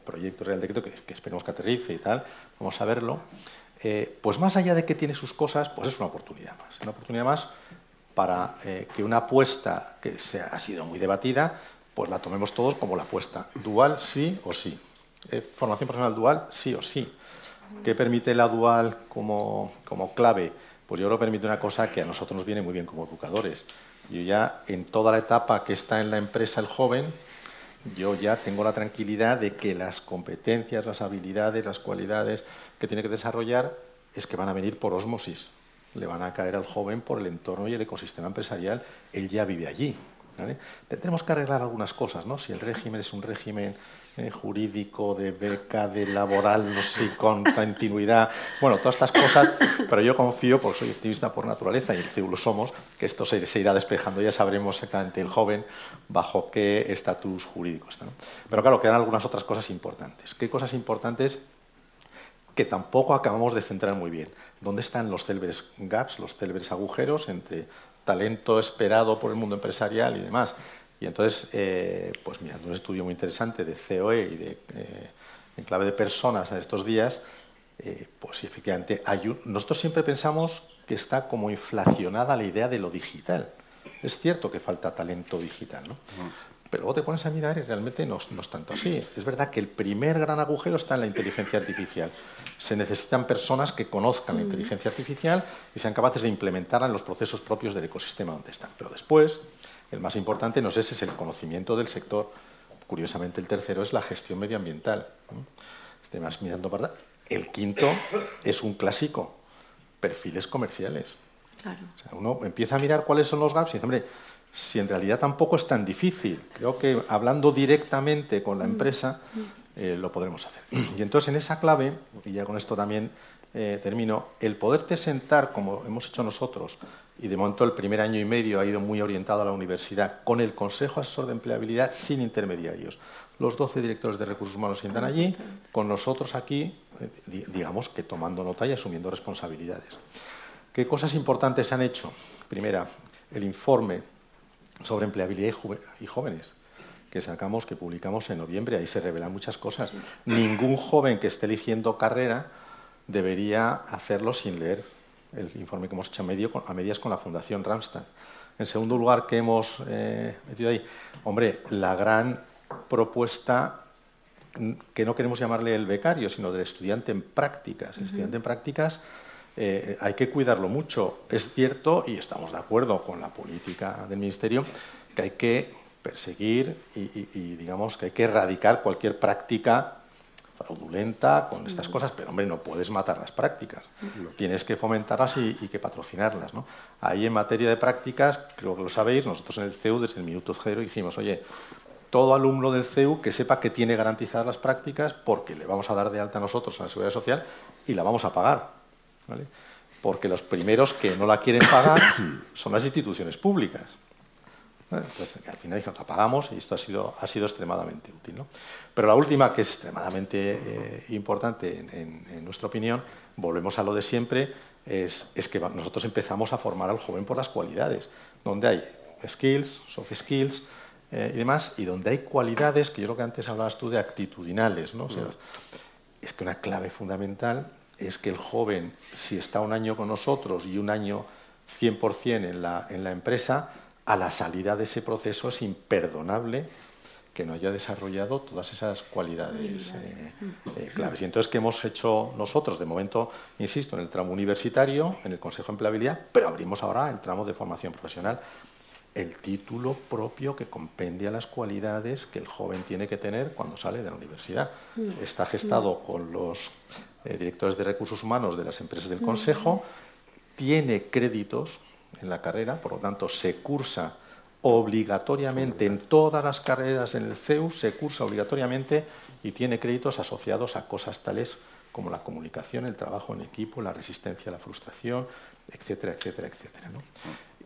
proyecto Real Decreto, que, esperemos que aterrice y tal, vamos a verlo, eh, pues más allá de que tiene sus cosas, pues es una oportunidad más. Una oportunidad más para que una apuesta que se ha sido muy debatida, pues la tomemos todos como la apuesta. Dual sí o sí. Eh, formación profesional dual sí o sí. ¿Qué permite la dual como, como clave? Pues yo creo que permite una cosa que a nosotros nos viene muy bien como educadores. Yo ya en toda la etapa que está en la empresa el joven, yo ya tengo la tranquilidad de que las competencias, las habilidades, las cualidades que tiene que desarrollar es que van a venir por osmosis. Le van a caer al joven por el entorno y el ecosistema empresarial. Él ya vive allí. Tendremos que arreglar algunas cosas, ¿no? Si el régimen es un régimen eh, jurídico, de beca, de laboral, no sé, con continuidad, bueno, todas estas cosas, pero yo confío, porque soy optimista por naturaleza y el lo somos, que esto se, irá despejando, ya sabremos exactamente el joven bajo qué estatus jurídico está. Pero claro, quedan algunas otras cosas importantes. ¿Qué cosas importantes? que tampoco acabamos de centrar muy bien. ¿Dónde están los célebres gaps, los célebres agujeros entre talento esperado por el mundo empresarial y demás. Y entonces, eh, pues mira, un estudio muy interesante de COE y de, eh, en clave de personas a estos días, eh, pues efectivamente hay nosotros siempre pensamos que está como inflacionada la idea de lo digital. Es cierto que falta talento digital, ¿no? Pero luego te pones a mirar y realmente no, es tanto así. Es verdad que el primer gran agujero está en la inteligencia artificial. Se necesitan personas que conozcan la inteligencia artificial y sean capaces de implementarla en los procesos propios del ecosistema donde están. Pero después, el más importante no es ese, es el conocimiento del sector. Curiosamente, el tercero es la gestión medioambiental. Estoy más mirando para El quinto es un clásico, perfiles comerciales. uno empieza a mirar cuáles son los gaps y dice, hombre, si en realidad tampoco es tan difícil. Creo que hablando directamente con la mm. empresa mm. Eh, lo podremos hacer. Y entonces en esa clave, y ya con esto también eh, termino, el poderte sentar como hemos hecho nosotros, y de momento el primer año y medio ha ido muy orientado a la universidad, con el Consejo Asesor de Empleabilidad sin intermediarios. Los 12 directores de recursos humanos sientan allí, con nosotros aquí, eh, digamos que tomando nota y asumiendo responsabilidades. ¿Qué cosas importantes se han hecho? Primera, el informe sobre empleabilidad y, jóvenes que sacamos, que publicamos en noviembre. Ahí se revelan muchas cosas. Ningún joven que esté eligiendo carrera debería hacerlo sin leer el informe que hemos hecho a, medio, a medias con la Fundación Ramstad. En segundo lugar, que hemos eh, metido ahí, hombre, la gran propuesta que no queremos llamarle el becario, sino del estudiante en prácticas. El estudiante en prácticas eh, hay que cuidarlo mucho. Es cierto, y estamos de acuerdo con la política del Ministerio, que hay que perseguir y, digamos que hay que erradicar cualquier práctica fraudulenta con estas cosas, pero hombre, no puedes matar las prácticas, tienes que fomentarlas y, que patrocinarlas. ¿no? Ahí en materia de prácticas, creo que lo sabéis, nosotros en el CEU desde el minuto cero dijimos, oye, todo alumno del CEU que sepa que tiene garantizadas las prácticas porque le vamos a dar de alta nosotros a la Seguridad Social y la vamos a pagar. Porque los primeros que no la quieren pagar son las instituciones públicas. Entonces, al final dijimos, la pagamos y esto ha sido, ha sido extremadamente útil. Pero la última, que es extremadamente eh, importante en, nuestra opinión, volvemos a lo de siempre, es, que nosotros empezamos a formar al joven por las cualidades, donde hay skills, soft skills eh, y demás, y donde hay cualidades, que yo creo que antes hablabas tú de actitudinales, ¿no? es que una clave fundamental es que el joven, si está un año con nosotros y un año 100% en la, en la empresa, a la salida de ese proceso es imperdonable que no haya desarrollado todas esas cualidades eh, eh, claves. Y entonces, ¿qué hemos hecho nosotros? De momento, insisto, en el tramo universitario, en el Consejo de Empleabilidad, pero abrimos ahora el tramo de formación profesional. El título propio que compendia las cualidades que el joven tiene que tener cuando sale de la universidad. Mm. Está gestado con los eh, directores de recursos humanos de las empresas del Consejo, tiene créditos en la carrera, por lo tanto se cursa obligatoriamente en todas las carreras en el CEU, se cursa obligatoriamente y tiene créditos asociados a cosas tales como la comunicación, el trabajo en equipo, la resistencia a la frustración, etcétera, etcétera, etcétera.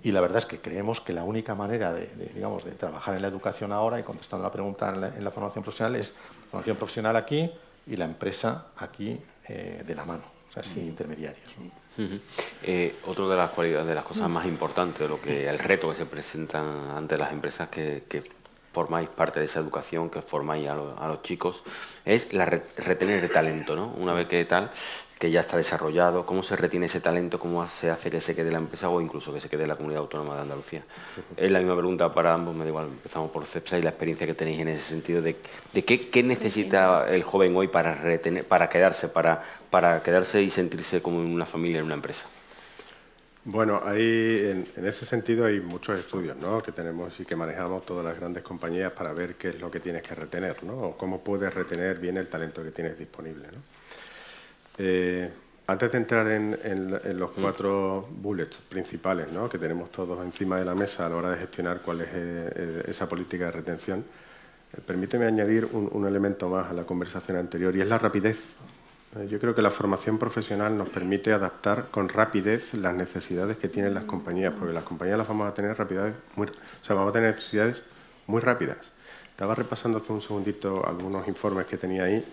Y la verdad es que creemos que la única manera de, digamos, de trabajar en la educación ahora, y contestando la pregunta en la, formación profesional, es formación profesional aquí y la empresa aquí eh, de la mano, o sea, sin intermediarios. Eh, otra de las cualidades, de las cosas más importantes, lo que el reto que se presenta ante las empresas que, formáis parte de esa educación, que formáis a, los chicos, es la retener el talento, ¿no? Una vez que tal, que ya está desarrollado, cómo se retiene ese talento, cómo se hace que se quede la empresa o incluso que se quede la comunidad autónoma de Andalucía. Es la misma pregunta para ambos, me da igual, empezamos por CEPSA y la experiencia que tenéis en ese sentido de, qué, necesita el joven hoy para retener, para quedarse, para, para quedarse y sentirse como en una familia, en una empresa. Bueno, hay, en, ese sentido hay muchos estudios ¿no? que tenemos y que manejamos todas las grandes compañías para ver qué es lo que tienes que retener, ¿no? o cómo puedes retener bien el talento que tienes disponible. Eh, antes de entrar en, los cuatro bullets principales que tenemos todos encima de la mesa a la hora de gestionar cuál es eh, eh, esa política de retención, permíteme añadir un elemento más a la conversación anterior y es la rapidez. Eh, yo creo que la formación profesional nos permite adaptar con rapidez las necesidades que tienen las compañías, porque las compañías las vamos a tener rapidez muy, o sea, vamos a tener necesidades muy rápidas. Estaba repasando hace un segundito algunos informes que tenía ahí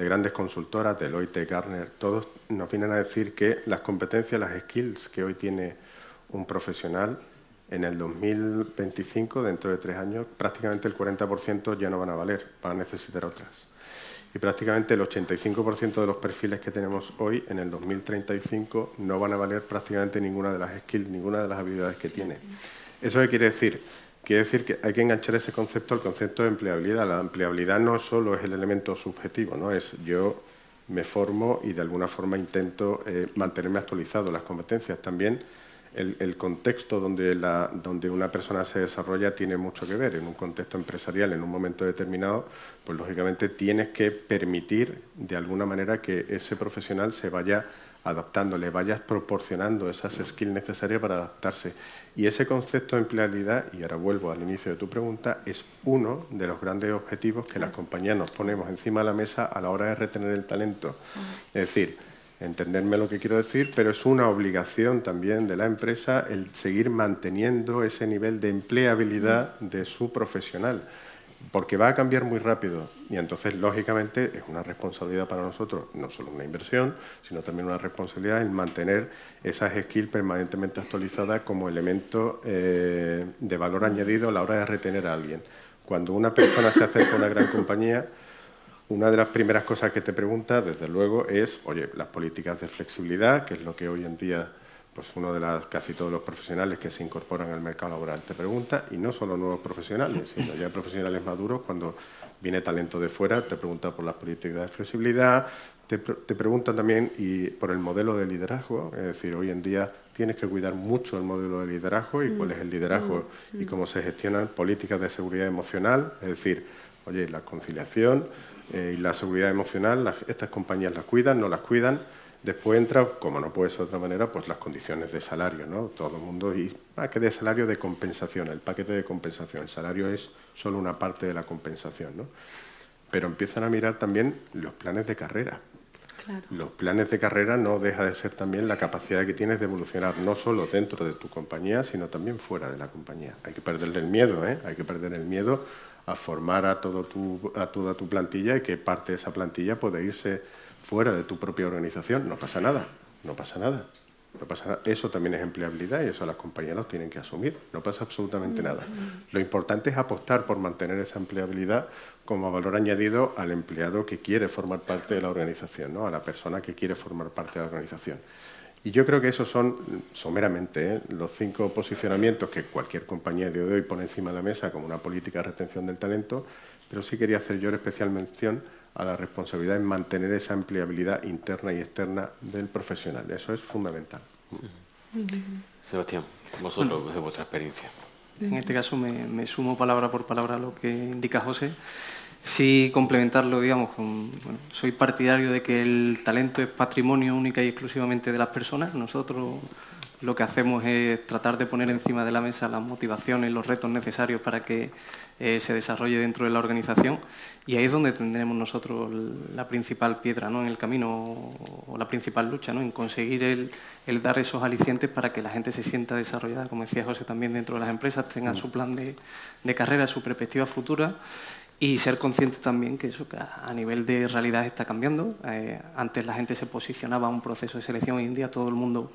de grandes consultoras, Deloitte, Gartner, todos nos vienen a decir que las competencias, las skills que hoy tiene un profesional en el 2025, dentro de tres años, prácticamente el 40% ya no van a valer, van a necesitar otras y prácticamente el 85% de los perfiles que tenemos hoy en el 2035 no van a valer prácticamente ninguna de las skills, ninguna de las habilidades que tiene. ¿Eso qué quiere decir? Quiere decir que hay que enganchar ese concepto al concepto de empleabilidad. La empleabilidad no solo es el elemento subjetivo, no es yo me formo y de alguna forma intento eh, mantenerme actualizado. Las competencias también el, contexto donde, la, donde, una persona se desarrolla tiene mucho que ver. En un contexto empresarial, en un momento determinado, pues lógicamente tienes que permitir de alguna manera que ese profesional se vaya adaptando, le vayas proporcionando esas skills necesarias para adaptarse. Y ese concepto de empleabilidad, y ahora vuelvo al inicio de tu pregunta, es uno de los grandes objetivos que las compañías nos ponemos encima de la mesa a la hora de retener el talento. Es decir, entenderme lo que quiero decir, pero es una obligación también de la empresa el seguir manteniendo ese nivel de empleabilidad de su profesional, porque va a cambiar muy rápido y entonces, lógicamente, es una responsabilidad para nosotros, no solo una inversión, sino también una responsabilidad en mantener esas skills permanentemente actualizadas como elemento eh, de valor añadido a la hora de retener a alguien. Cuando una persona se acerca a una gran compañía, una de las primeras cosas que te pregunta, desde luego, es, oye, las políticas de flexibilidad, que es lo que hoy en día, pues uno de las, casi todos los profesionales que se incorporan al mercado laboral te pregunta, y no solo nuevos profesionales, sino ya profesionales maduros, cuando viene talento de fuera, te pregunta por las políticas de flexibilidad, te, te preguntan también y por el modelo de liderazgo, es decir, hoy en día tienes que cuidar mucho el modelo de liderazgo y cuál es el liderazgo y cómo se gestionan políticas de seguridad emocional, es decir, oye, la conciliación, eh, y la seguridad emocional, estas compañías las cuidan, no las cuidan. Después entra, como no puede ser de otra manera, pues las condiciones de salario, ¿no? Todo el mundo, y que de salario de compensación, el paquete de compensación. El salario es solo una parte de la compensación, ¿no? Pero empiezan a mirar también los planes de carrera. Los planes de carrera no deja de ser también la capacidad que tienes de evolucionar, no solo dentro de tu compañía, sino también fuera de la compañía. Hay que perder el miedo, ¿eh? Hay que perder el miedo a formar a, todo tu, a toda tu plantilla y que parte de esa plantilla puede irse fuera de tu propia organización. No pasa nada, no pasa nada. No pasa. Eso también es empleabilidad y eso las compañías lo tienen que asumir. No pasa absolutamente nada. Lo importante es apostar por mantener esa empleabilidad como valor añadido al empleado que quiere formar parte de la organización, ¿no? a la persona que quiere formar parte de la organización. Y yo creo que esos son, someramente, ¿eh? los cinco posicionamientos que cualquier compañía de hoy pone encima de la mesa como una política de retención del talento, pero sí quería hacer yo especial mención a la responsabilidad en mantener esa empleabilidad interna y externa del profesional. Eso es fundamental. Sebastián, vosotros, desde vuestra experiencia. En este caso me, me sumo palabra por palabra a lo que indica José. Sí, complementarlo, digamos, con, soy partidario de que el talento es patrimonio única y exclusivamente de las personas. Nosotros lo que hacemos es tratar de poner encima de la mesa las motivaciones los retos necesarios para que eh, se desarrolle dentro de la organización y ahí es donde tendremos nosotros la principal piedra ¿no? en el camino o la principal lucha, ¿no? en conseguir el, dar esos alicientes para que la gente se sienta desarrollada, como decía José, también dentro de las empresas, tengan su plan de, carrera, su perspectiva futura y ser conscientes también que eso a nivel de realidad está cambiando. Eh, antes la gente se posicionaba en un proceso de selección, hoy en día todo el mundo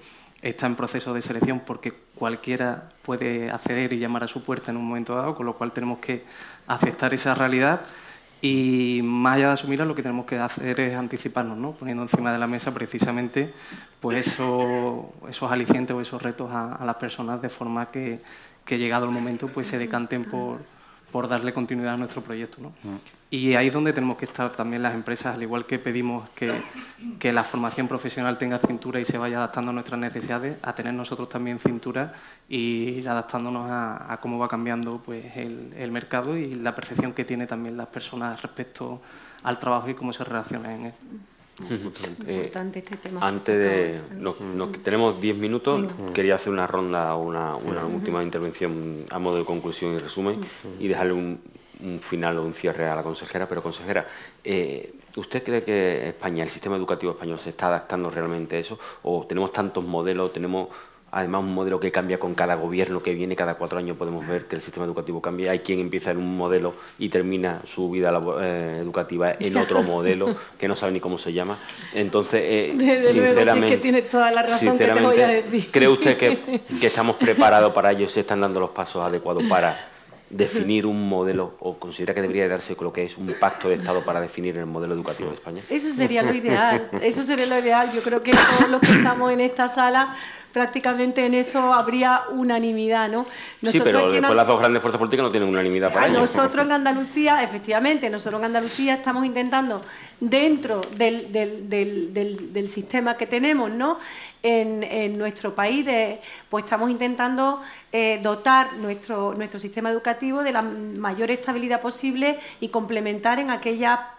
está en proceso de selección porque cualquiera puede acceder y llamar a su puerta en un momento dado, con lo cual tenemos que aceptar esa realidad y más allá de asumirla lo que tenemos que hacer es anticiparnos, ¿no? poniendo encima de la mesa precisamente pues eso, esos alicientes o esos retos a, las personas de forma que, que llegado el momento pues se decanten por por darle continuidad a nuestro proyecto. ¿no? Mm. Y ahí es donde tenemos que estar también las empresas, al igual que pedimos que, que, la formación profesional tenga cintura y se vaya adaptando a nuestras necesidades, a tener nosotros también cintura y ir adaptándonos a, cómo va cambiando pues, el, el, mercado y la percepción que tienen también las personas respecto al trabajo y cómo se relacionan en él. Eh, este antes de. tenemos 10 minutos. Quería hacer una ronda o una, última intervención a modo de conclusión y resumen y dejarle un, final o un cierre a la consejera. Pero, consejera, eh, ¿usted cree que España, el sistema educativo español, se está adaptando realmente a eso? ¿O tenemos tantos modelos, tenemos además un modelo que cambia con cada gobierno que viene, cada cuatro años podemos ver que el sistema educativo cambia. Hay quien empieza en un modelo y termina su vida eh, educativa en otro modelo que no sabe ni cómo se llama. Entonces, eh, sinceramente, tiene toda la razón que te voy a decir. ¿cree usted que, que estamos preparados para ello? ¿Se están dando los pasos adecuados para definir un modelo o considera que debería darse con lo que es un pacto de Estado para definir el modelo educativo de España? Eso sería lo ideal, eso sería lo ideal. Yo creo que todos los que estamos en esta sala prácticamente en eso habría unanimidad, ¿no? sí, pero después las dos grandes fuerzas políticas no tienen unanimidad para ello. Nosotros en Andalucía, efectivamente, nosotros en Andalucía estamos intentando, dentro del, del, sistema que tenemos, ¿no? En, nuestro país, pues estamos intentando eh, dotar nuestro, nuestro sistema educativo de la mayor estabilidad posible y complementar en aquellas en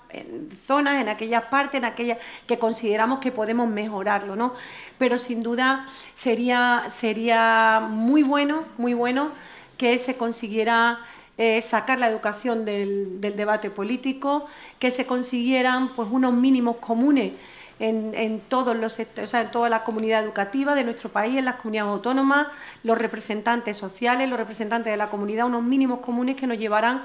zonas, en aquellas partes, en aquellas que consideramos que podemos mejorarlo, ¿no? Pero sin duda sería, sería muy bueno, muy bueno que se consiguiera eh, sacar la educación del, debate político, que se consiguieran pues unos mínimos comunes en, todos los o sea, en toda la comunidad educativa de nuestro país, en las comunidades autónomas, los representantes sociales, los representantes de la comunidad, unos mínimos comunes que nos llevarán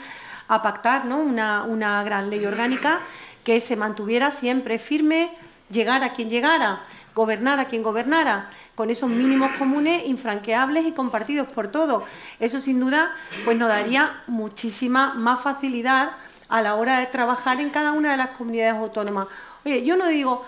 a pactar ¿no? una, una gran ley orgánica que se mantuviera siempre firme, llegar a quien llegara, gobernar a quien gobernara, con esos mínimos comunes infranqueables y compartidos por todos. Eso sin duda pues nos daría muchísima más facilidad a la hora de trabajar en cada una de las comunidades autónomas. Oye, yo no digo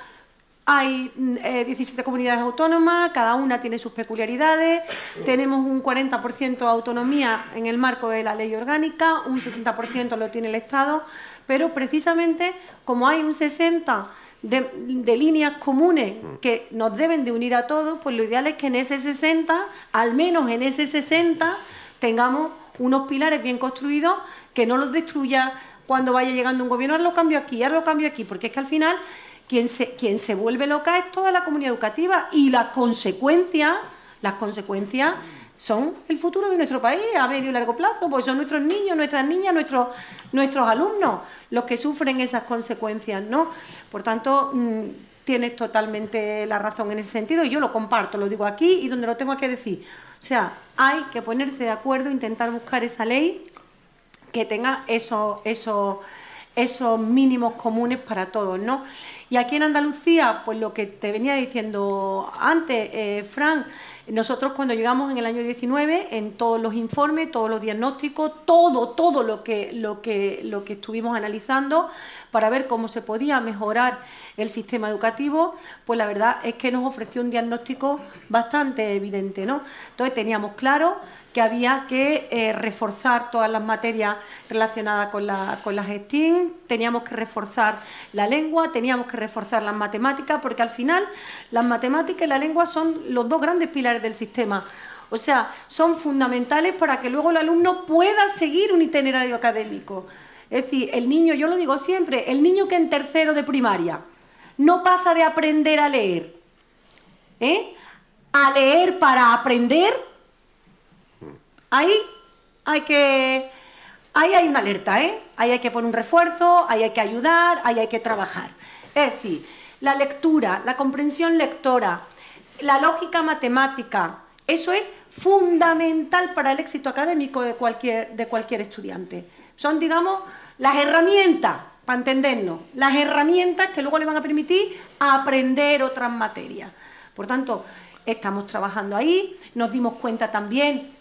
hay 17 eh, comunidades autónomas, cada una tiene sus peculiaridades, tenemos un 40% de autonomía en el marco de la ley orgánica, un 60% lo tiene el Estado, pero precisamente como hay un 60% de, líneas comunes que nos deben de unir a todos, pues lo ideal es que en ese 60, al menos en ese 60, tengamos unos pilares bien construidos que no los destruya cuando vaya llegando un gobierno, ahora lo cambio aquí, ahora lo cambio aquí, porque es que al final quien se, quien se vuelve loca es toda la comunidad educativa y las consecuencias, las consecuencias son el futuro de nuestro país a medio y largo plazo, porque son nuestros niños, nuestras niñas, nuestros, nuestros alumnos los que sufren esas consecuencias, ¿no? Por tanto, mm, tienes totalmente la razón en ese sentido y yo lo comparto, lo digo aquí y donde lo tengo que decir. O sea, hay que ponerse de acuerdo, intentar buscar esa ley que tenga esos, esos, esos mínimos comunes para todos, ¿no? Y aquí en Andalucía, pues lo que te venía diciendo antes, eh, Fran, nosotros cuando llegamos en el año 19, en todos los informes, todos los diagnósticos, todo, todo lo que, lo que, lo que estuvimos analizando para ver cómo se podía mejorar el sistema educativo, pues la verdad es que nos ofreció un diagnóstico bastante evidente, ¿no? Entonces teníamos claro que había que eh, reforzar todas las materias relacionadas con, la, con las STEAM, teníamos que reforzar la lengua, teníamos que reforzar las matemáticas, porque al final las matemáticas y la lengua son los dos grandes pilares del sistema. O sea, son fundamentales para que luego el alumno pueda seguir un itinerario académico. Es decir, el niño, yo lo digo siempre, el niño que en tercero de primaria no pasa de aprender a leer, ¿eh? a leer para aprender, ahí hay que... Ahí hay una alerta, ¿eh? Ahí hay que poner un refuerzo, ahí hay que ayudar, ahí hay que trabajar. Es decir, la lectura, la comprensión lectora, la lógica matemática, eso es fundamental para el éxito académico de cualquier, de cualquier estudiante. Son, digamos, las herramientas, para entendernos, las herramientas que luego le van a permitir aprender otras materias. Por tanto, estamos trabajando ahí, nos dimos cuenta también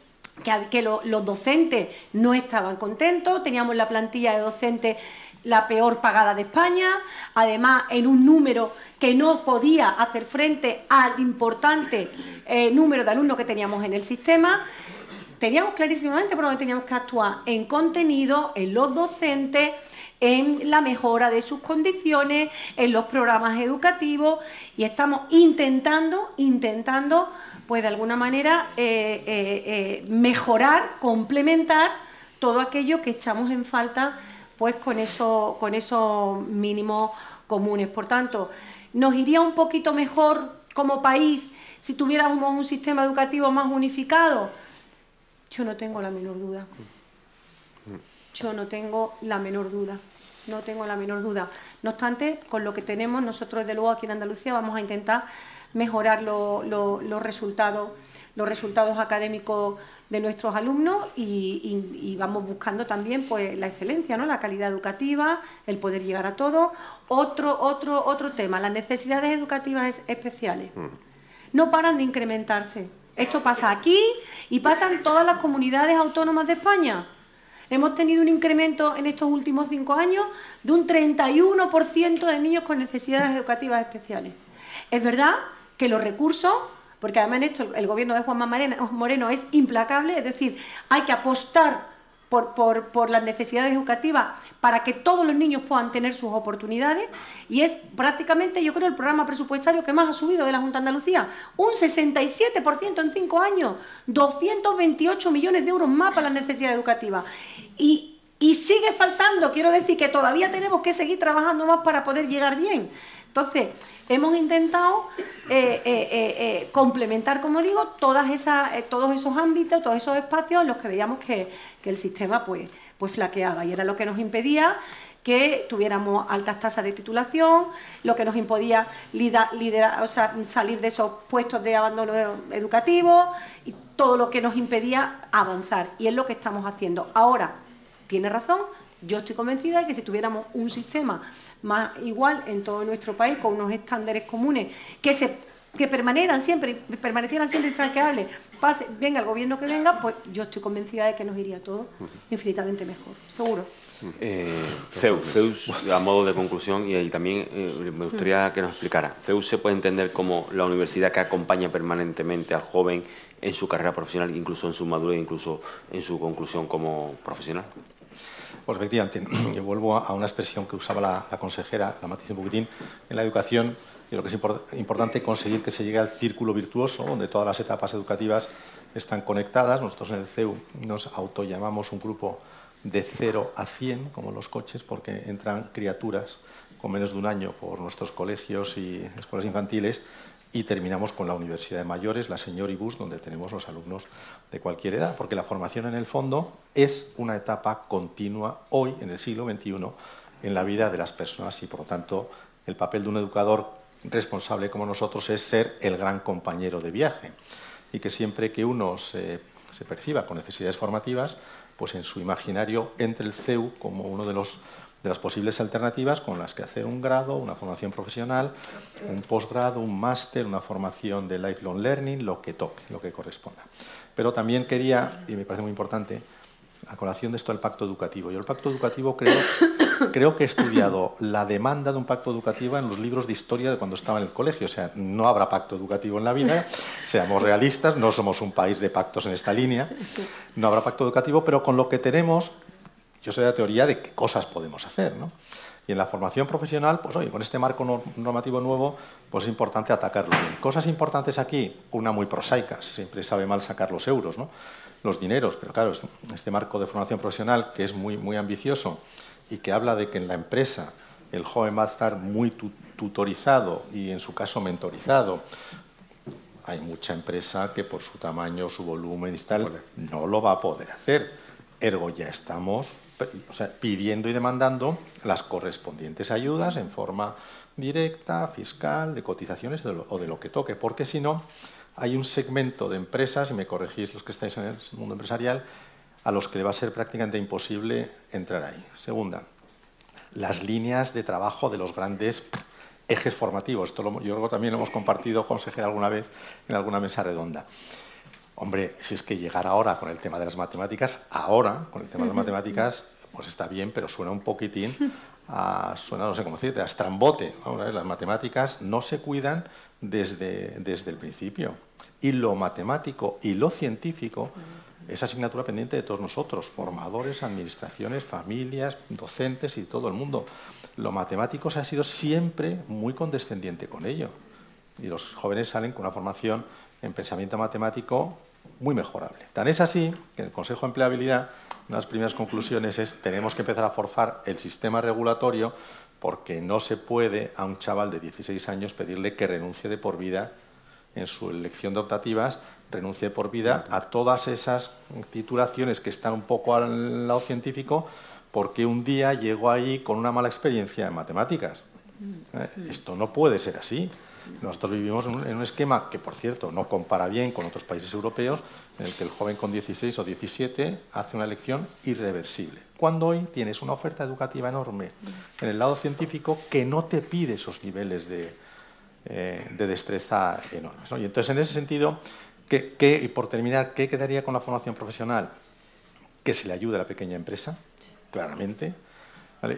que, los docentes no estaban contentos, teníamos la plantilla de docentes la peor pagada de España, además en un número que no podía hacer frente al importante eh, número de alumnos que teníamos en el sistema. Teníamos clarísimamente por dónde teníamos que actuar en contenido, en los docentes, en la mejora de sus condiciones, en los programas educativos y estamos intentando, intentando pues de alguna manera eh, eh, eh, mejorar, complementar todo aquello que echamos en falta pues con, eso, con esos mínimos comunes. Por tanto, nos iría un poquito mejor como país si tuviéramos un sistema educativo más unificado. Yo no tengo la menor duda. Yo no tengo la menor duda. No tengo la menor duda. No obstante, con lo que tenemos, nosotros desde luego aquí en Andalucía vamos a intentar mejorar los, resultados, los resultados académicos de nuestros alumnos y, vamos buscando también pues la excelencia, ¿no? la calidad educativa, el poder llegar a todo. Otro, otro, otro tema, las necesidades educativas especiales. Mm. No paran de incrementarse. Esto pasa aquí y pasa en todas las comunidades autónomas de España. Hemos tenido un incremento en estos últimos cinco años de un 31% de niños con necesidades educativas especiales. Es verdad que los recursos, porque además esto el gobierno de Juanma Moreno es implacable, es decir, hay que apostar por, las necesidades educativas para que todos los niños puedan tener sus oportunidades y es prácticamente, yo creo, el programa presupuestario que más ha subido de la Junta de Andalucía. Un 67% en cinco años, 228 millones de euros más para las necesidades educativas. Y, y sigue faltando, quiero decir que todavía tenemos que seguir trabajando más para poder llegar bien. Entonces, hemos intentado eh, eh, eh, complementar, como digo, todas esas, todos esos ámbitos, todos esos espacios en los que veíamos que, el sistema pues, pues flaqueaba y era lo que nos impedía que tuviéramos altas tasas de titulación, lo que nos impedía liderar, salir de esos puestos de abandono educativo y todo lo que nos impedía avanzar. Y es lo que estamos haciendo. Ahora, tiene razón, yo estoy convencida de que si tuviéramos un sistema más igual en todo nuestro país, con unos estándares comunes que se que permanecieran siempre, permanecieran siempre infranqueables, pase, venga el gobierno que venga, pues yo estoy convencida de que nos iría todo infinitamente mejor, seguro. Eh, Zeus, a modo de conclusión, y, también eh, me gustaría que nos explicara, Zeus se puede entender como la universidad que acompaña permanentemente al joven en su carrera profesional, incluso en su madurez, incluso en su conclusión como profesional. Pues efectivamente, yo vuelvo a una expresión que usaba la, consejera, la matiz un poquitín, en la educación, y lo que es importante conseguir que se llegue al círculo virtuoso, donde todas las etapas educativas están conectadas. Nosotros en el CEU nos autollamamos un grupo de 0 a 100, como los coches, porque entran criaturas con menos de un año por nuestros colegios y escuelas infantiles y terminamos con la Universidad de Mayores, la Señoribus, donde tenemos los alumnos de cualquier edad, porque la formación en el fondo es una etapa continua hoy, en el siglo XXI, en la vida de las personas y, por lo tanto, el papel de un educador responsable como nosotros es ser el gran compañero de viaje. Y que siempre que uno se, se perciba con necesidades formativas, pues en su imaginario entre el CEU como uno de los de las posibles alternativas con las que hacer un grado, una formación profesional, un posgrado, un máster, una formación de lifelong learning, lo que toque, lo que corresponda. Pero también quería, y me parece muy importante, a colación de esto el pacto educativo. Yo el pacto educativo creo, creo que he estudiado la demanda de un pacto educativo en los libros de historia de cuando estaba en el colegio. O sea, no habrá pacto educativo en la vida, seamos realistas, no somos un país de pactos en esta línea, no habrá pacto educativo, pero con lo que tenemos yo soy de la teoría de qué cosas podemos hacer, ¿no? Y en la formación profesional, pues oye, con este marco normativo nuevo, pues es importante atacarlo bien. Cosas importantes aquí, una muy prosaica, siempre sabe mal sacar los euros, ¿no? los dineros, pero claro, este marco de formación profesional que es muy, muy ambicioso y que habla de que en la empresa el joven va a estar muy tutorizado y en su caso mentorizado, hay mucha empresa que por su tamaño, su volumen y tal, no lo va a poder hacer. Ergo ya estamos pidiendo y demandando las correspondientes ayudas en forma directa, fiscal, de cotizaciones o de lo que toque, porque si no, hay un segmento de empresas, y me corregís los que estáis en el mundo empresarial, a los que le va a ser prácticamente imposible entrar ahí. Segunda, las líneas de trabajo de los grandes ejes formativos. Esto lo, yo también lo hemos compartido, consejera, alguna vez en alguna mesa redonda. Hombre, si es que llegar ahora con el tema de las matemáticas, ahora con el tema de las matemáticas, pues está bien, pero suena un poquitín a, suena, no sé cómo decirte, a estrambote. Vamos a ver, las matemáticas no se cuidan desde, desde el principio. Y lo matemático y lo científico es asignatura pendiente de todos nosotros, formadores, administraciones, familias, docentes y todo el mundo. Lo matemático se ha sido siempre muy condescendiente con ello. Y los jóvenes salen con una formación en pensamiento matemático muy mejorable. Tan es así que en el Consejo de Empleabilidad una de las primeras conclusiones es tenemos que empezar a forzar el sistema regulatorio porque no se puede a un chaval de 16 años pedirle que renuncie de por vida en su elección de optativas, renuncie de por vida a todas esas titulaciones que están un poco al lado científico porque un día llegó allí con una mala experiencia en matemáticas. ¿Eh? Esto no puede ser así. Nosotros vivimos en un esquema que, por cierto, no compara bien con otros países europeos, en el que el joven con 16 o 17 hace una elección irreversible. Cuando hoy tienes una oferta educativa enorme en el lado científico que no te pide esos niveles de, eh, destreza enormes. Y entonces, en ese sentido, ¿qué, y por terminar, ¿qué quedaría con la formación profesional? Que se le ayude a la pequeña empresa, claramente.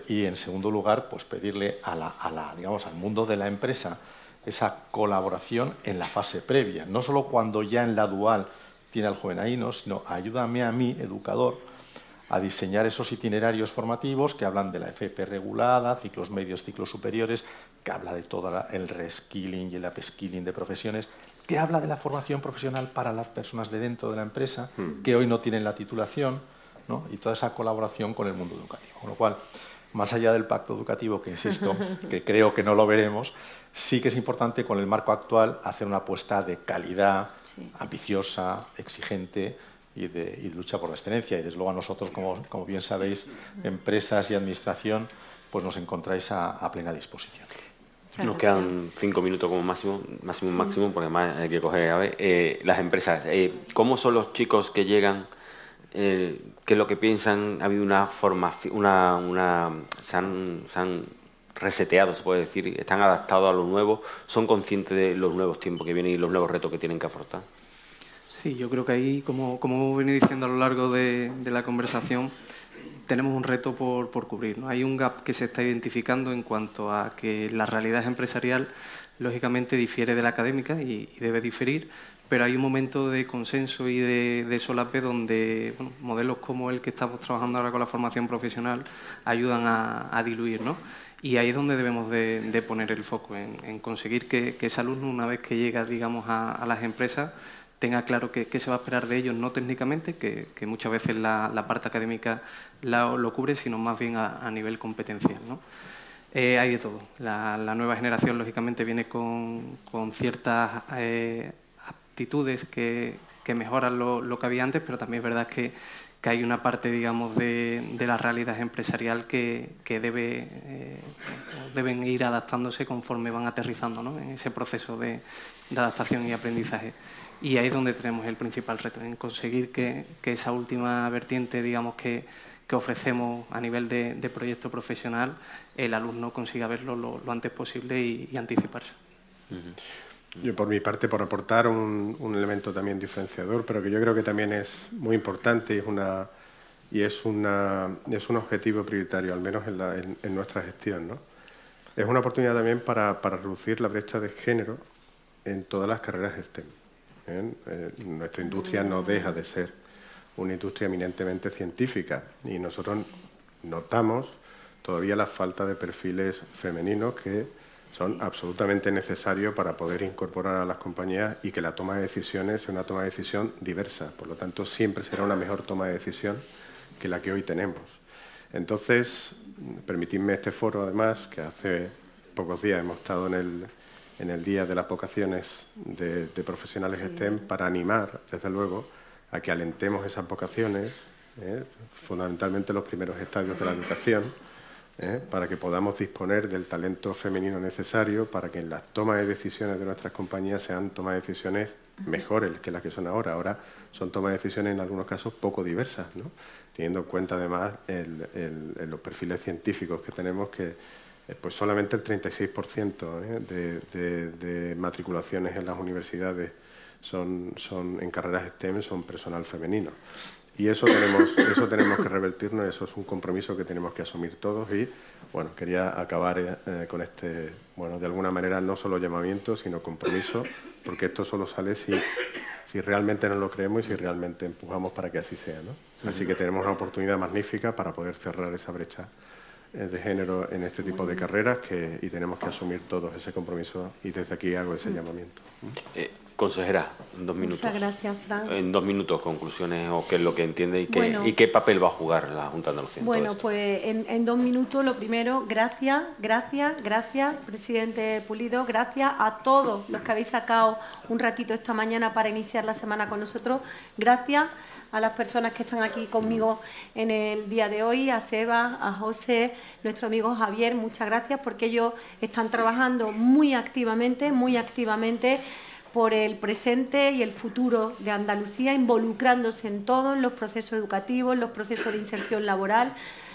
Y en segundo lugar, pues pedirle a la, al mundo de la empresa esa colaboración en la fase previa, no solo cuando ya en la dual tiene al joven ahí, ¿no? sino ayúdame a mí, educador, a diseñar esos itinerarios formativos que hablan de la FP regulada, ciclos medios, ciclos superiores, que habla de todo el reskilling y el upskilling de profesiones, que habla de la formación profesional para las personas de dentro de la empresa, hmm. que hoy no tienen la titulación, ¿no? y toda esa colaboración con el mundo educativo. Con lo cual, más allá del pacto educativo, que insisto, que creo que no lo veremos, sí que es importante con el marco actual hacer una apuesta de calidad, ambiciosa, exigente y de, lucha por la excelencia. Y desde luego a nosotros, como, bien sabéis, empresas y administración, pues nos encontráis a, plena disposición. Nos quedan cinco minutos como máximo, máximo, máximo, porque además hay que coger a ver. Eh, las empresas, eh, ¿cómo son los chicos que llegan? Eh, ¿Qué es lo que piensan? ¿Ha habido una formación, una, una, se han reseteados, se puede decir, están adaptados a lo nuevo, son conscientes de los nuevos tiempos que vienen y los nuevos retos que tienen que afrontar. Sí, yo creo que ahí, como, como hemos venido diciendo a lo largo de, la conversación, tenemos un reto por, por cubrir. ¿no? Hay un gap que se está identificando en cuanto a que la realidad empresarial, lógicamente, difiere de la académica y, debe diferir, pero hay un momento de consenso y de, de solape donde modelos como el que estamos trabajando ahora con la formación profesional ayudan a, diluir. ¿no? Y ahí es donde debemos de, poner el foco, en, conseguir que, ese alumno, una vez que llega digamos, a, las empresas, tenga claro qué, se va a esperar de ellos, no técnicamente, que, muchas veces la, parte académica lo cubre, sino más bien a, nivel competencial. ¿no? Eh, hay de todo. La, nueva generación, lógicamente, viene con, ciertas eh, aptitudes que, mejoran lo, que había antes, pero también es verdad que hay una parte, digamos, de, la realidad empresarial que, eh, deben ir adaptándose conforme van aterrizando en ese proceso de, adaptación y aprendizaje. Y ahí es donde tenemos el principal reto, en conseguir que, esa última vertiente, digamos, que, ofrecemos a nivel de, proyecto profesional, el alumno consiga verlo lo, antes posible y, anticiparse. Yo por mi parte, por aportar un, elemento también diferenciador, pero que yo creo que también es muy importante y es, una, y es, una, es un objetivo prioritario, al menos en, nuestra gestión. ¿no? Es una oportunidad también para, reducir la brecha de género en todas las carreras STEM. Eh, nuestra industria no deja de ser una industria eminentemente científica y nosotros notamos todavía la falta de perfiles femeninos que son absolutamente necesarios para poder incorporar a las compañías y que la toma de decisiones sea una toma de decisión diversa. Por lo tanto, siempre será una mejor toma de decisión que la que hoy tenemos. Entonces, permitidme este foro, además, que hace pocos días hemos estado en el, en el Día de las Vocaciones de, Profesionales STEM para animar, desde luego, a que alentemos esas vocaciones, ¿eh? fundamentalmente los primeros estadios de la educación, ¿eh? para que podamos disponer del talento femenino necesario para que en las tomas de decisiones de nuestras compañías sean tomas de decisiones mejores que las que son ahora. Ahora son tomas de decisiones en algunos casos poco diversas, teniendo en cuenta además los perfiles científicos que tenemos que eh, pues solamente el 36% ¿eh? de, matriculaciones en las universidades son, son en carreras STEM son personal femenino. Y eso tenemos, eso tenemos que revertirnos, eso es un compromiso que tenemos que asumir todos y bueno, quería acabar eh, con este, bueno, de alguna manera no solo llamamiento, sino compromiso, porque esto solo sale si, si realmente nos lo creemos y si realmente empujamos para que así sea. ¿no? Así que tenemos una oportunidad magnífica para poder cerrar esa brecha eh, de género en este tipo de carreras que, y tenemos que asumir todos ese compromiso y desde aquí hago ese llamamiento. Eh, consejera, en dos minutos. Muchas gracias, Fran. En dos minutos, conclusiones o qué es lo que entiende y qué, y qué papel va a jugar la Junta de Andalucía. Bueno, pues en, en, dos minutos, lo primero, gracias, gracias, gracias, presidente Pulido, gracias a todos los que habéis sacado un ratito esta mañana para iniciar la semana con nosotros. Gracias a las personas que están aquí conmigo en el día de hoy, a Seba, a José, nuestro amigo Javier, muchas gracias porque ellos están trabajando muy activamente, muy activamente por el presente y el futuro de Andalucía, involucrándose en todos los procesos educativos, los procesos de inserción laboral.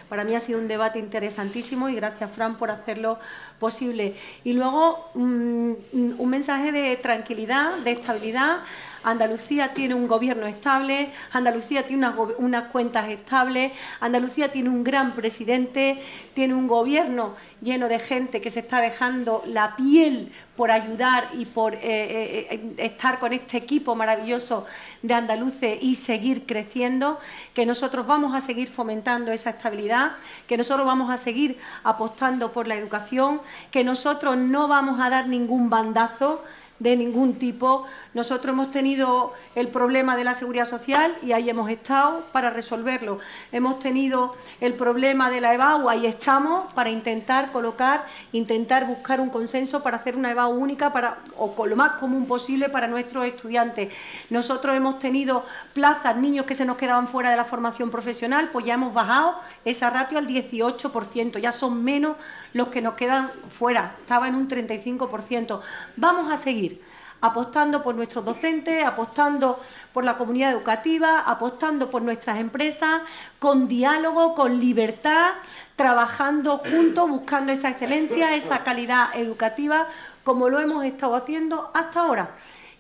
Para mí ha sido un debate interesantísimo y gracias, Fran, por hacerlo posible. Y luego mm, un mensaje de tranquilidad, de estabilidad Andalucía tiene un gobierno estable, Andalucía tiene unas, cuentas estables, Andalucía tiene un gran presidente, tiene un gobierno lleno de gente que se está dejando la piel por ayudar y por eh, eh, eh, estar con este equipo maravilloso de andaluces y seguir creciendo, que nosotros vamos a seguir fomentando esa estabilidad, que nosotros vamos a seguir apostando por la educación, que nosotros no vamos a dar ningún bandazo de ningún tipo. Nosotros hemos tenido el problema de la seguridad social y ahí hemos estado para resolverlo. Hemos tenido el problema de la EBAU, y estamos para intentar colocar, intentar buscar un consenso para hacer una EBAU única para, o lo más común posible para nuestros estudiantes. Nosotros hemos tenido plazas, niños que se nos quedaban fuera de la formación profesional, pues ya hemos bajado esa ratio al 18%, ya son menos los que nos quedan fuera, estaba en un 35%. Vamos a seguir apostando por nuestros docentes, apostando por la comunidad educativa, apostando por nuestras empresas, con diálogo, con libertad, trabajando juntos, buscando esa excelencia, esa calidad educativa, como lo hemos estado haciendo hasta ahora.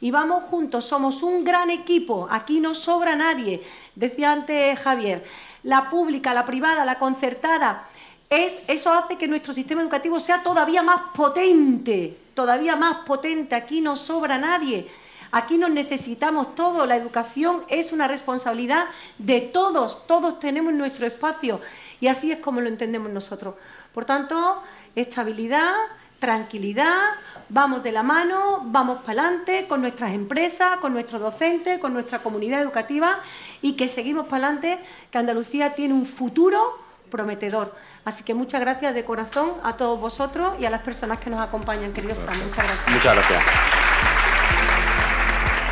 Y vamos juntos, somos un gran equipo, aquí no sobra nadie, decía antes Javier, la pública, la privada, la concertada, eso hace que nuestro sistema educativo sea todavía más potente, todavía más potente. Aquí no sobra nadie. Aquí nos necesitamos todos. La educación es una responsabilidad de todos. Todos tenemos nuestro espacio. Y así es como lo entendemos nosotros. Por tanto, estabilidad, tranquilidad, vamos de la mano, vamos para adelante con nuestras empresas, con nuestros docentes, con nuestra comunidad educativa y que seguimos para adelante, que Andalucía tiene un futuro prometedor. Así que muchas gracias de corazón a todos vosotros y a las personas que nos acompañan, querido Fran. Muchas gracias. Muchas gracias.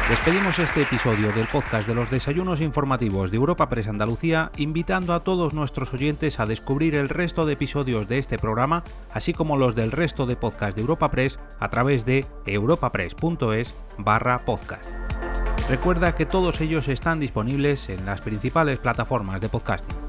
Despedimos este episodio del podcast de los desayunos informativos de Europa Press Andalucía, invitando a todos nuestros oyentes a descubrir el resto de episodios de este programa, así como los del resto de podcasts de Europa Press a través de europapress.es barra podcast. Recuerda que todos ellos están disponibles en las principales plataformas de podcasting.